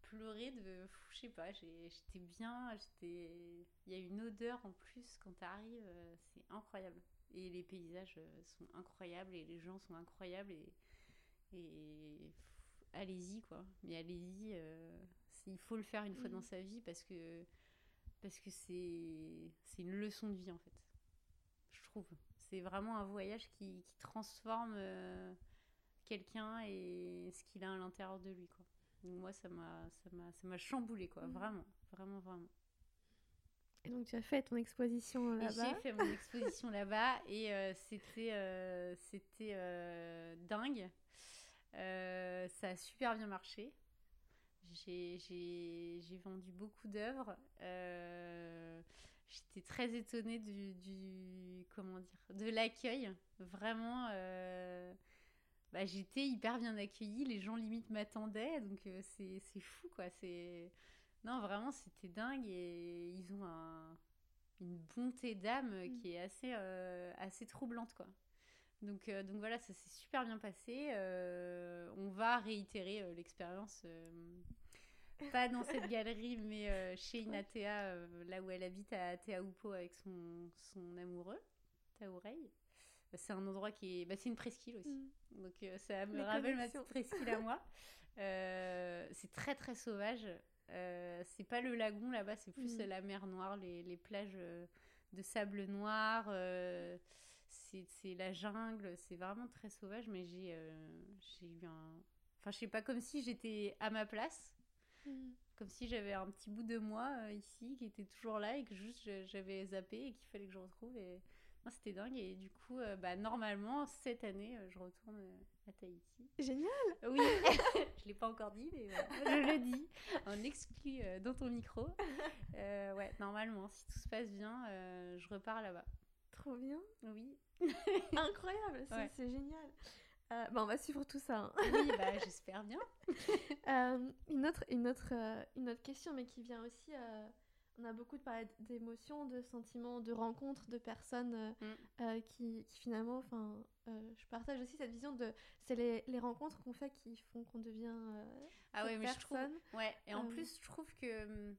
pleuré de. Je sais pas, j'étais bien, j'étais. Il y a une odeur en plus quand t'arrives, euh, c'est incroyable. Et les paysages euh, sont incroyables et les gens sont incroyables et. Et allez-y quoi mais allez-y il faut le faire une fois dans sa vie parce que parce que c'est c'est une leçon de vie en fait. Je trouve. C'est vraiment un voyage qui, qui transforme euh, quelqu'un et ce qu'il a à l'intérieur de lui quoi. Donc moi ça m'a ça m'a ça m'a chamboulé quoi, mmh. vraiment, vraiment vraiment. Et donc tu as fait ton exposition là-bas. J'ai fait mon exposition là-bas et euh, c'était euh, c'était dingue. ça a super bien marché. J'ai vendu beaucoup d'œuvres. Euh, j'étais très étonnée du, du, comment dire de l'accueil vraiment bah, j'étais hyper bien accueillie les gens limite m'attendaient donc c'est fou quoi c'est non vraiment c'était dingue et ils ont un, une bonté d'âme mmh. qui est assez assez troublante quoi donc, euh, donc voilà, ça s'est super bien passé. Euh, on va réitérer euh, l'expérience, pas dans cette galerie, mais chez Inatea, là où elle habite à Teahupo avec son, son amoureux, Taourei. C'est un endroit qui est. Bah, c'est une presqu'île aussi. Mm. Donc ça me rappelle ma petite presqu'île à moi. c'est très très sauvage. C'est pas le lagon là-bas, c'est plus mm. la mer Noire, les, les plages de sable noir c'est la jungle, c'est vraiment très sauvage, mais j'ai euh, eu un. Enfin, je sais pas, comme si j'étais à ma place. Mm. Comme si j'avais un petit bout de moi euh, ici qui était toujours là et que juste j'avais zappé et qu'il fallait que je retrouve. Et c'était dingue. Et du coup, euh, bah, normalement, cette année, je retourne à Tahiti. Génial Oui, je l'ai pas encore dit, mais je le dis en exclu dans ton micro. ouais, normalement, si tout se passe bien, je repars là-bas. Trop bien. Oui. Incroyable, c'est génial. Euh, bah, on va suivre tout ça. Hein. Oui, bah, j'espère bien. Euh, une, autre, une, autre, euh, une autre question, mais qui vient aussi. On a beaucoup parlé d'émotions, de sentiments, de rencontres, de personnes mm. qui, qui, finalement. Enfin, je partage aussi cette vision de. C'est les, les, rencontres qu'on fait qui font qu'on devient. ah ouais, mais je trouve. Ouais, et en plus, je trouve que. Hum,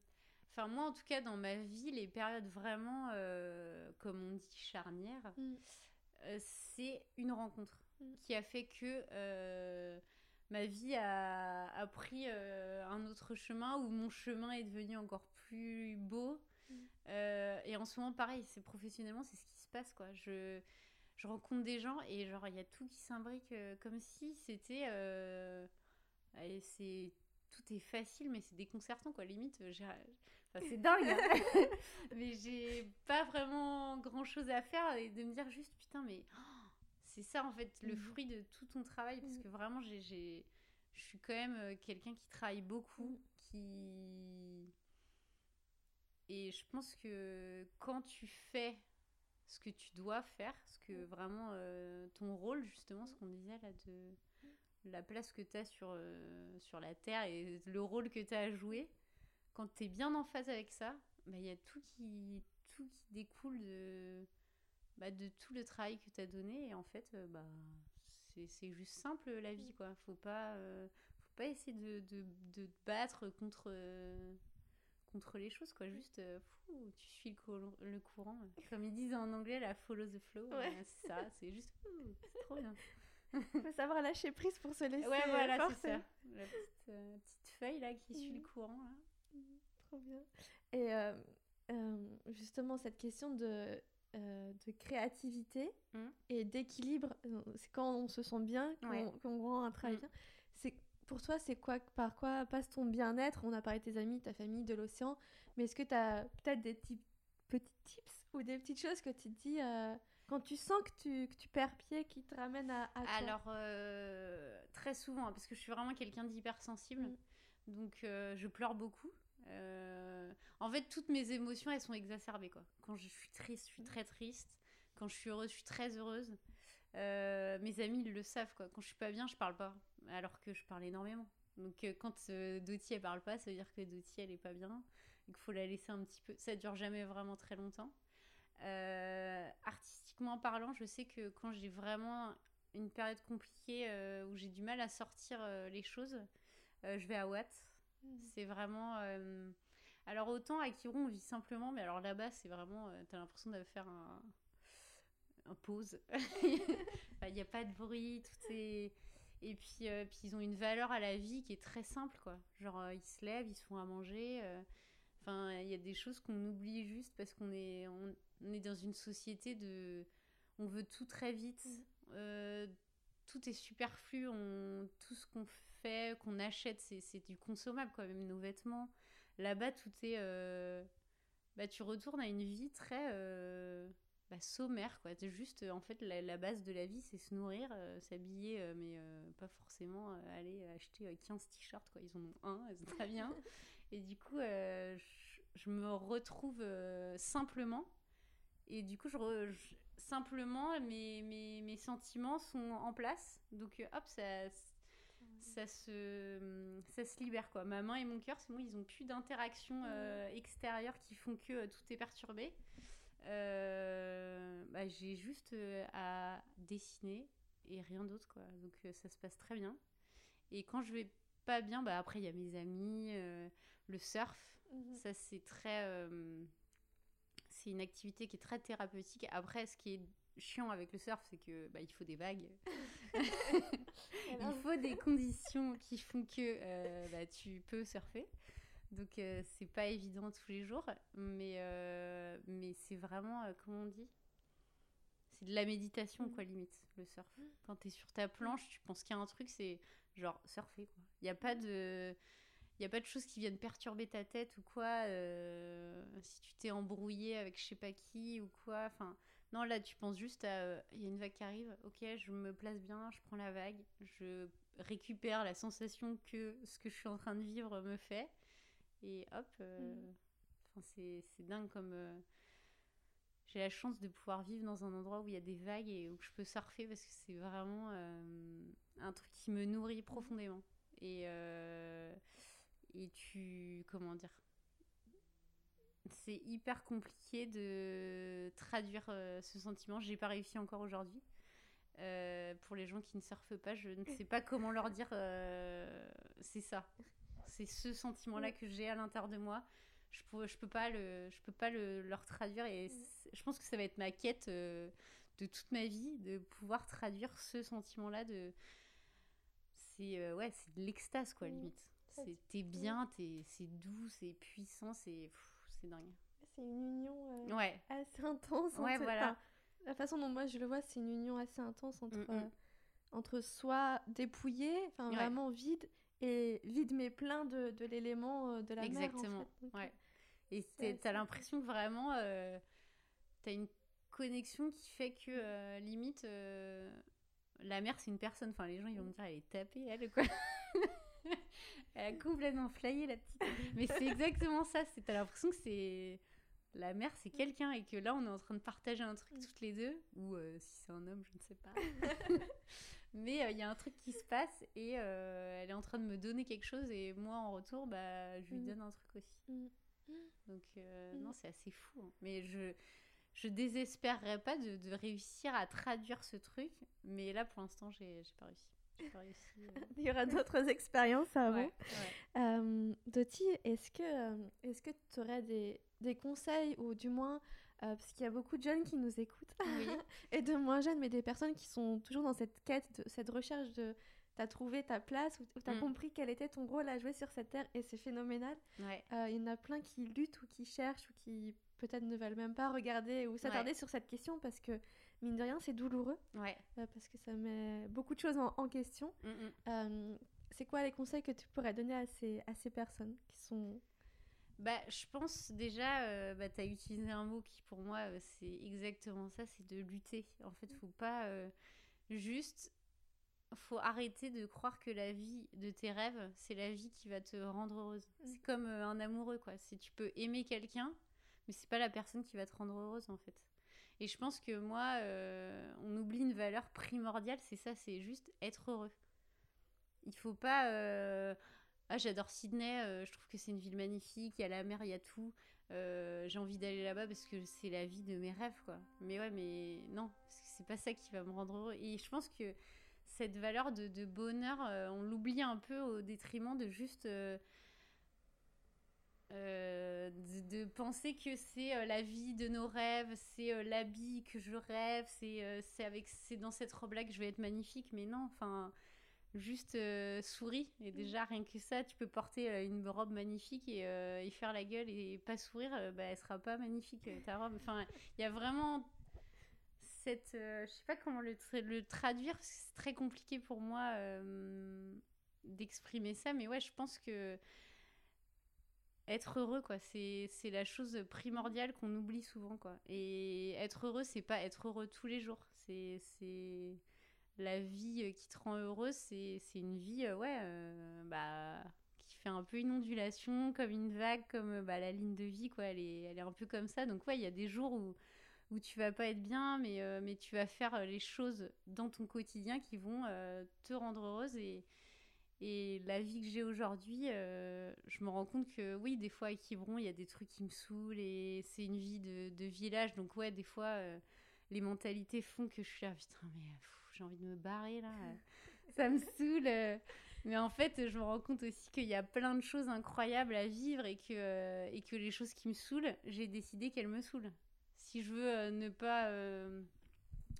Enfin, moi, en tout cas, dans ma vie, les périodes vraiment, euh, comme on dit, charnières, mm. euh, c'est une rencontre mm. qui a fait que euh, ma vie a, a pris un autre chemin, où mon chemin est devenu encore plus beau. Mm. et en ce moment, pareil, c'est professionnellement, c'est ce qui se passe, quoi. Je, je rencontre des gens et genre, il y a tout qui s'imbrique comme si c'était... c'est tout est facile, mais c'est déconcertant, quoi. Limite, j'ai c'est dingue. Hein. mais j'ai pas vraiment grand chose à faire et de me dire juste putain, mais oh, c'est ça en fait le mm. fruit de tout ton travail parce mm. que vraiment, j'ai, je suis quand même euh, quelqu'un qui travaille beaucoup, qui. Et je pense que quand tu fais ce que tu dois faire, ce que vraiment euh, ton rôle, justement, ce qu'on disait là de la place que tu as sur, euh, sur la Terre et le rôle que tu as à jouer, quand tu es bien en phase avec ça, bah, il y a tout qui, tout qui découle de, bah, de tout le travail que tu as donné. Et en fait, euh, bah, c'est juste simple la vie. quoi. Faut pas, euh, faut pas essayer de, de, de battre contre, contre les choses. quoi. Juste, fou, tu suis le, le, courant. Comme ils disent en anglais, la follow the flow. c'est ça, c'est juste, c'est trop bien. faut savoir lâcher prise pour se laisser ouais, voilà, c'est ça. La petite, petite, feuille là qui suit le mm. courant. Là. Trop bien. Et euh, euh, justement, cette question de, euh, de créativité mmh. et d'équilibre, c'est quand on se sent bien, quand, on, rend un travail bien. C'est pour toi, c'est quoi, par quoi passe ton bien-être? On a parlé de tes amis, ta famille, de l'océan, mais est-ce que tu as peut-être des petits, petits tips ou des petites choses que tu te dis quand tu sens que tu, que tu perds pied, qui te ramènent à, à Alors, très souvent, hein, parce que je suis vraiment quelqu'un d'hypersensible, mmh. donc je pleure beaucoup. Euh, en fait, toutes mes émotions, elles sont exacerbées. Quoi. Quand je suis triste, je suis très triste. Quand je suis heureuse, je suis très heureuse. Euh, mes amis, ils le savent. Quoi. Quand je suis pas bien, je parle pas. Alors que je parle énormément. Donc, euh, quand Doty, elle parle pas, ça veut dire que Doty, elle est pas bien. Il faut la laisser un petit peu. Ça dure jamais vraiment très longtemps. artistiquement parlant, je sais que quand j'ai vraiment une période compliquée où j'ai du mal à sortir les choses, je vais à Watt Mm. C'est vraiment. Euh, alors, autant à Kiron, on vit simplement, mais alors là-bas, c'est vraiment. Euh, t'as l'impression de faire un. un pause. Il n'y a pas de bruit, tout est. Et puis, euh, puis, ils ont une valeur à la vie qui est très simple, quoi. Genre, ils se lèvent, ils se font à manger. Enfin, il y a des choses qu'on oublie juste parce qu'on est, on, est dans une société de. On veut tout très vite. Mm. tout est superflu. On, tout ce qu'on fait qu'on achète, c'est du consommable quand même, nos vêtements. Là-bas, tout est... Euh, bah, tu retournes à une vie très euh, bah, sommaire, quoi. C'est juste, en fait, la, base de la vie, c'est se nourrir, euh, s'habiller, mais pas forcément aller acheter 15 t-shirts, quoi. Ils en ont un, c'est très bien. Et du coup, je, je me retrouve simplement. Et du coup, je, simplement, mes, mes, mes, sentiments sont en place. Donc, hop, ça, ça, se, ça se libère. quoi. Ma main et mon cœur, c'est bon, ils n'ont plus d'interaction extérieure qui font que tout est perturbé. Bah, j'ai juste à dessiner et rien d'autre. quoi. Donc, ça se passe très bien. Et quand je vais pas bien, bah après il y a mes amis, euh, le surf, mhm. ça c'est très, euh, c'est une activité qui est très thérapeutique. Après, ce qui est chiant avec le surf, c'est que bah, il faut des vagues, il faut des conditions qui font que euh, bah, tu peux surfer. Donc c'est pas évident tous les jours, mais mais c'est vraiment comment on dit? C'est de la méditation, quoi, limite, le surf. Quand tu es sur ta planche, tu penses qu'il y a un truc, c'est genre surfer quoi. Il n'y a pas de il a pas de choses qui viennent perturber ta tête ou quoi euh, si tu t'es embrouillé avec je sais pas qui ou quoi. Enfin non là tu penses juste à euh, il y a une vague qui arrive ok je me place bien je prends la vague je récupère la sensation que ce que je suis en train de vivre me fait et hop euh, mm. c'est dingue comme j'ai la chance de pouvoir vivre dans un endroit où il y a des vagues et où je peux surfer parce que c'est vraiment un truc qui me nourrit profondément. Et, euh, et tu. Comment dire C'est hyper compliqué de traduire euh, ce sentiment. J'ai pas réussi encore aujourd'hui. Euh, pour les gens qui ne surfent pas, je ne sais pas comment leur dire. c'est ça. C'est ce sentiment-là que j'ai à l'intérieur de moi. Je peux, je peux pas le, je peux pas le, leur traduire et je pense que ça va être ma quête de toute ma vie de pouvoir traduire ce sentiment-là de c'est euh, ouais, c'est de l'extase quoi, limite. C'est t'es bien, c'est doux, c'est puissant, c'est c'est dingue. C'est une union euh, ouais. assez intense. Ouais, voilà. la façon dont moi je le vois, c'est une union assez intense entre mmh. Euh, entre soi dépouillé, enfin vraiment vide, et vide mais plein de, de l'élément de la Exactement. mer. Exactement. Ouais. Et t'as l'impression que vraiment t'as une connexion qui fait que limite la mère, c'est une personne. Enfin, les gens, ils vont me dire, elle est tapée, elle, quoi. elle a complètement flyé, la petite. Mais c'est exactement ça. C'est, t'as l'impression que c'est. La mère, c'est quelqu'un et que là, on est en train de partager un truc toutes les deux. Ou euh, si c'est un homme, je ne sais pas. Mais euh, il y a un truc qui se passe et euh, elle est en train de me donner quelque chose et moi, en retour, bah, je lui mm. donne un truc aussi. Mm. Donc, mm. non, c'est assez fou. Hein. Mais je je désespérerais pas de, de, réussir à traduire ce truc, mais là pour l'instant j'ai pas réussi. Pas réussi euh. Il y aura d'autres expériences avant. Ouais, euh, Doti, est-ce que euh, est-ce que tu aurais des, des, conseils ou du moins parce qu'il y a beaucoup de jeunes qui nous écoutent et de moins jeunes, mais des personnes qui sont toujours dans cette quête, de, cette recherche de t'as trouvé ta place, ou t'as mm. compris quel était ton rôle à jouer sur cette terre, et c'est phénoménal. Il y en a plein qui luttent ou qui cherchent ou qui peut-être ne veulent même pas regarder ou s'attarder sur cette question parce que, mine de rien, c'est douloureux. Ouais. Euh, parce que ça met beaucoup de choses en, question. Mm, mm. Euh, c'est quoi les conseils que tu pourrais donner à ces, à ces personnes qui sont... Bah, je pense déjà, euh, bah, tu as utilisé un mot qui pour moi, c'est exactement ça, c'est de lutter. En fait, faut pas juste faut arrêter de croire que la vie de tes rêves, c'est la vie qui va te rendre heureuse. Mm. C'est comme un amoureux, quoi. Si tu peux aimer quelqu'un, mais c'est pas la personne qui va te rendre heureuse en fait. Et je pense que moi, euh, on oublie une valeur primordiale, c'est ça, c'est juste être heureux. Il faut pas. Euh, ah, j'adore Sydney, euh, je trouve que c'est une ville magnifique, il y a la mer, il y a tout. J'ai envie d'aller là-bas parce que c'est la vie de mes rêves, quoi. Mais ouais, mais non, c'est pas ça qui va me rendre heureux. Et je pense que cette valeur de, bonheur, on l'oublie un peu au détriment de juste euh, de, penser que c'est euh, la vie de nos rêves, c'est euh, l'habit que je rêve, c'est c'est avec c'est dans cette robe là que je vais être magnifique, mais non, enfin juste souris et mm. déjà rien que ça, tu peux porter une robe magnifique et, et, faire la gueule et pas sourire, bah elle sera pas magnifique ta robe. Enfin, il y a vraiment cette je sais pas comment le, le traduire, c'est très compliqué pour moi d'exprimer ça, mais ouais, je pense que être heureux quoi c'est la chose primordiale qu'on oublie souvent quoi et être heureux c'est pas être heureux tous les jours c'est la vie qui te rend heureux c'est une vie euh, ouais euh, bah qui fait un peu une ondulation, comme une vague, comme bah, la ligne de vie, quoi. Elle est, elle est un peu comme ça. Donc, ouais, il y a des jours où, où tu vas pas être bien, mais, euh, tu vas faire les choses dans ton quotidien qui vont te rendre heureuse. Et, la vie que j'ai aujourd'hui, je me rends compte que oui, des fois à Quiberon, il y a des trucs qui me saoulent et c'est une vie de, de, village. Donc, ouais, des fois, les mentalités font que je suis là, putain, mais j'ai envie de me barrer là. ça me saoule. Mais en fait, je me rends compte aussi qu'il y a plein de choses incroyables à vivre et que, euh, et que les choses qui me saoulent, j'ai décidé qu'elles me saoulent. Si je veux euh, ne, pas, euh,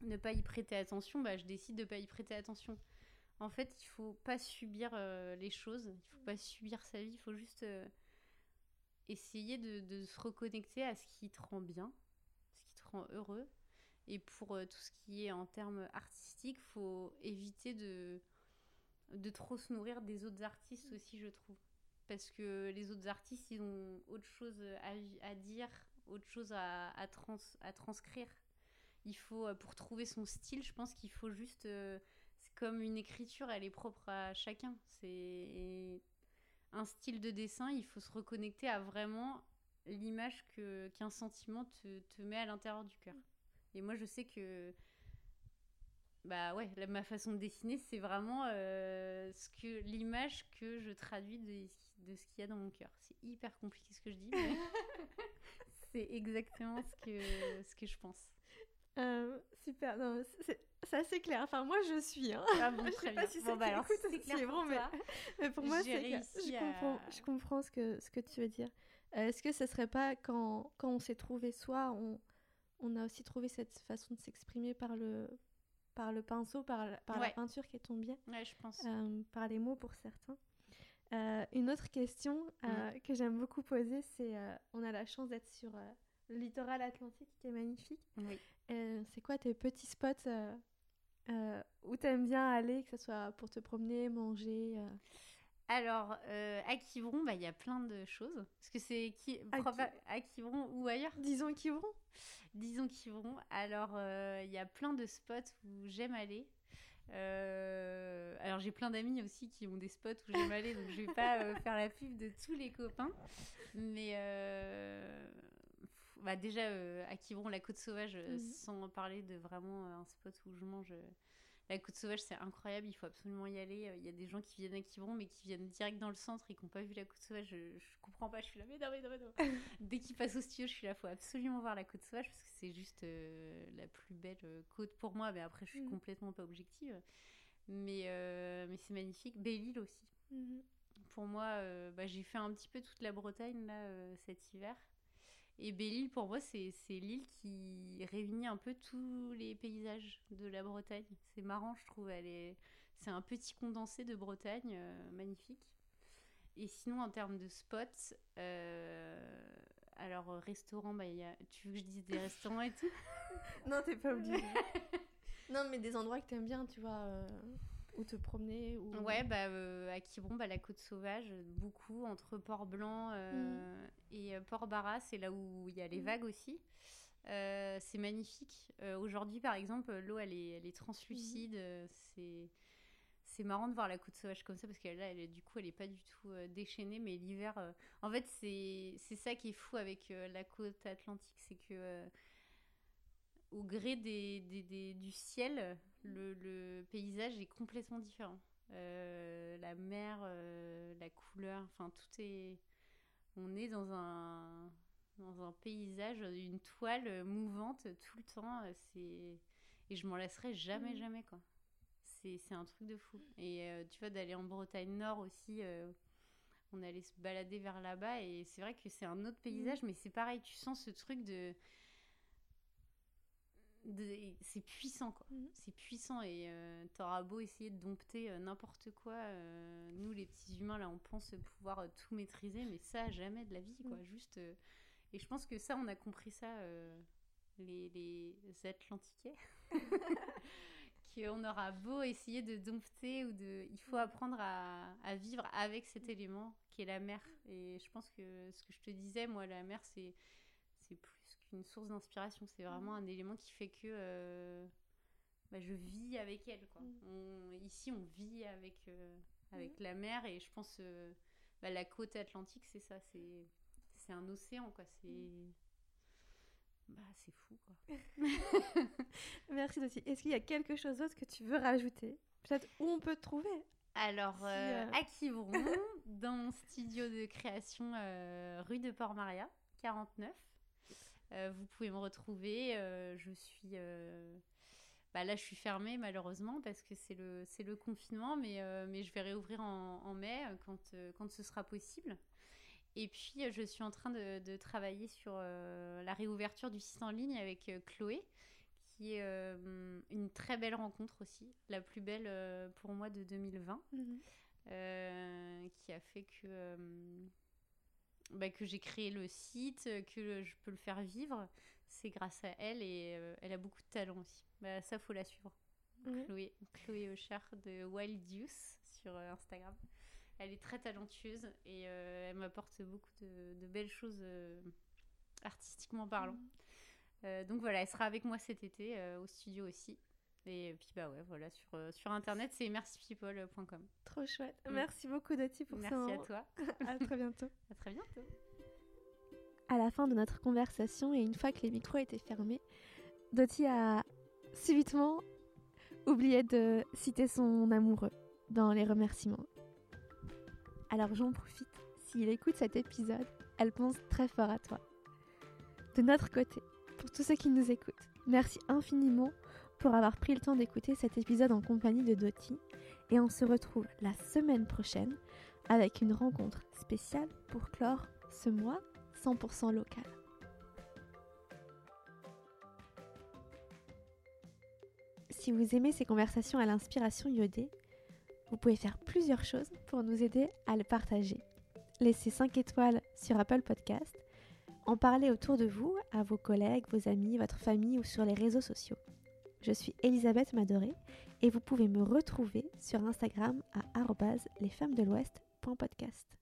ne pas y prêter attention, bah, je décide de ne pas y prêter attention. En fait, il faut pas subir les choses, il faut pas subir sa vie, il faut juste essayer de, se reconnecter à ce qui te rend bien, ce qui te rend heureux. Et pour tout ce qui est en termes artistiques, faut éviter de de trop se nourrir des autres artistes aussi, je trouve. Parce que les autres artistes, ils ont autre chose à, dire, autre chose à, à, transcrire. Il faut, euh, pour trouver son style, je pense qu'il faut juste. Euh, c'est comme une écriture, elle est propre à chacun. C'est un style de dessin, il faut se reconnecter à vraiment l'image que, qu'un sentiment te, te met à l'intérieur du cœur. Et moi, je sais que bah ouais, ma façon de dessiner, c'est vraiment euh, ce que l'image que je traduis de, de ce qu'il y a dans mon cœur. C'est hyper compliqué ce que je dis, mais c'est exactement ce que, ce que je pense. Euh, super, c'est assez clair. Enfin, moi, je suis. Hein. Ah bon, très bien. Si bon, bah alors, c'est clair pour mais, mais, pour moi, c'est je, comprends, je comprends ce que, ce que tu veux dire. Euh, est-ce que ce serait pas quand, quand on s'est trouvé soi, on, on a aussi trouvé cette façon de s'exprimer par le, par le pinceau, par, la, par la peinture qui est tombée. Ouais, je pense. Euh, par les mots pour certains. Euh, une autre question euh, mm. que j'aime beaucoup poser, c'est on a la chance d'être sur le littoral atlantique qui est magnifique. Oui. c'est quoi tes petits spots où tu aimes bien aller, que ce soit pour te promener, manger alors, à Quiberon, bah, il y a plein de choses. Parce que c'est qui... à, Quiberon ou ailleurs? Disons Quiberon disons qu'ils vont. Alors, euh, il y a plein de spots où j'aime aller. Euh, alors j'ai plein d'amis aussi qui ont des spots où j'aime aller, donc je vais pas euh, faire la pub de tous les copains. Mais bah déjà à Quiberon, la côte sauvage, mhm. sans parler de vraiment un spot où je mange la Côte Sauvage, c'est incroyable, il faut absolument y aller. Il y a des gens qui viennent à Quiberon, mais qui viennent direct dans le centre et qui n'ont pas vu la Côte Sauvage. Je, je, comprends pas, je suis là, mais non, mais non, mais non. Dès qu'ils passent au studio, je suis là, il faut absolument voir la Côte Sauvage parce que c'est juste euh, la plus belle euh, côte pour moi. Mais après, je suis mm. complètement pas objective. Mais, euh, mais c'est magnifique. Belle-Île aussi. Mm-hmm. Pour moi, bah, j'ai fait un petit peu toute la Bretagne là cet hiver. Et Belle-Île, pour moi, c'est l'île qui réunit un peu tous les paysages de la Bretagne. C'est marrant, je trouve. C'est un petit condensé de Bretagne, euh, magnifique. Et sinon, en termes de spots, euh, alors restaurant, bah, y a... tu veux que je dise des restaurants et tout? Non, t'es pas obligé. non, mais des endroits que t'aimes bien, tu vois. Euh ou te promener ou... Ouais, bah, euh, à Quiberon, bah, la côte sauvage, beaucoup, entre Port-Blanc euh, mm. et euh, Port-Barras, c'est là où il y a les mm. vagues aussi. c'est magnifique. Aujourd'hui, par exemple, l'eau, elle est, elle est translucide. Mm. C'est c'est marrant de voir la côte sauvage comme ça parce qu'elle là, elle, du coup, elle est pas du tout déchaînée. Mais l'hiver, en fait, c'est ça qui est fou avec la côte atlantique, c'est que au gré des, des, du ciel, le, paysage est complètement différent. Euh, la mer, euh, la couleur, enfin tout est. On est dans un, dans un paysage, une toile mouvante tout le temps. C'est et je m'en laisserai jamais, mm. jamais quoi. C'est un truc de fou. Et euh, tu vois d'aller en Bretagne Nord aussi. on allait se balader vers là-bas et c'est vrai que c'est un autre paysage, mm. mais c'est pareil. Tu sens ce truc de c'est puissant quoi. Mhm. C'est puissant et euh, t'auras beau essayer de dompter euh, n'importe quoi. Euh, nous les petits humains là on pense pouvoir tout maîtriser mais ça jamais de la vie quoi. Mhm. Juste et je pense que ça on a compris ça les, les Atlantiquais. qu'on aura beau essayer de dompter ou de il faut apprendre à, à, vivre avec cet élément qui est la mer et je pense que ce que je te disais moi la mer c'est une source d'inspiration. C'est vraiment mhm. un élément qui fait que euh, bah, je vis avec elle. Quoi. Mhm. ici, on vit avec, euh, avec mhm. la mer et je pense euh, bah, la côte atlantique, c'est ça, c'est c'est un océan, quoi. C'est bah, c'est fou, quoi. Merci Dottie. Est-ce qu'il y a quelque chose d'autre que tu veux rajouter? Peut-être où on peut te trouver? Alors, euh, à Quiberon, dans mon studio de création euh, rue de Port-Maria, 49. Euh, vous pouvez me retrouver. je suis. Bah là, je suis fermée malheureusement parce que c'est le, c'est le confinement, mais, mais je vais réouvrir en, en mai quand, quand ce sera possible. Et puis, je suis en train de, travailler sur euh, la réouverture du site en ligne avec euh, Chloé, qui est euh, une très belle rencontre aussi, la plus belle pour moi de 2020, mhm. qui a fait que, bah, que j'ai créé le site, que je peux le faire vivre. C'est grâce à elle et elle a beaucoup de talent aussi. Bah, ça, faut la suivre. Chloé, Chloé de Wild Youth sur Instagram. Elle est très talentueuse et euh, elle m'apporte beaucoup de, belles choses euh, artistiquement parlant. Mm. Euh, donc voilà, elle sera avec moi cet été au studio aussi. Et puis bah ouais, voilà, sur, sur internet, c'est mercypeople.com. Trop chouette. Mm. Merci beaucoup Dottie pour ça. Merci à toi. à très bientôt. À très bientôt. À la fin de notre conversation et une fois que les micros étaient fermés, Dottie a subitement oublié de citer son amoureux dans les remerciements. Alors j'en profite. S'il écoute cet épisode, elle pense très fort à toi. De notre côté, pour tous ceux qui nous écoutent, merci infiniment pour avoir pris le temps d'écouter cet épisode en compagnie de Doty. Et on se retrouve la semaine prochaine avec une rencontre spéciale pour clore ce mois 100% local. Si vous aimez ces conversations à l'inspiration iodée, vous pouvez faire plusieurs choses pour nous aider à le partager. Laissez 5 étoiles sur Apple Podcast, en parler autour de vous, à vos collègues, vos amis, votre famille ou sur les réseaux sociaux. Je suis Elisabeth Madoré et vous pouvez me retrouver sur Instagram à lesfemmesdelouest.podcast.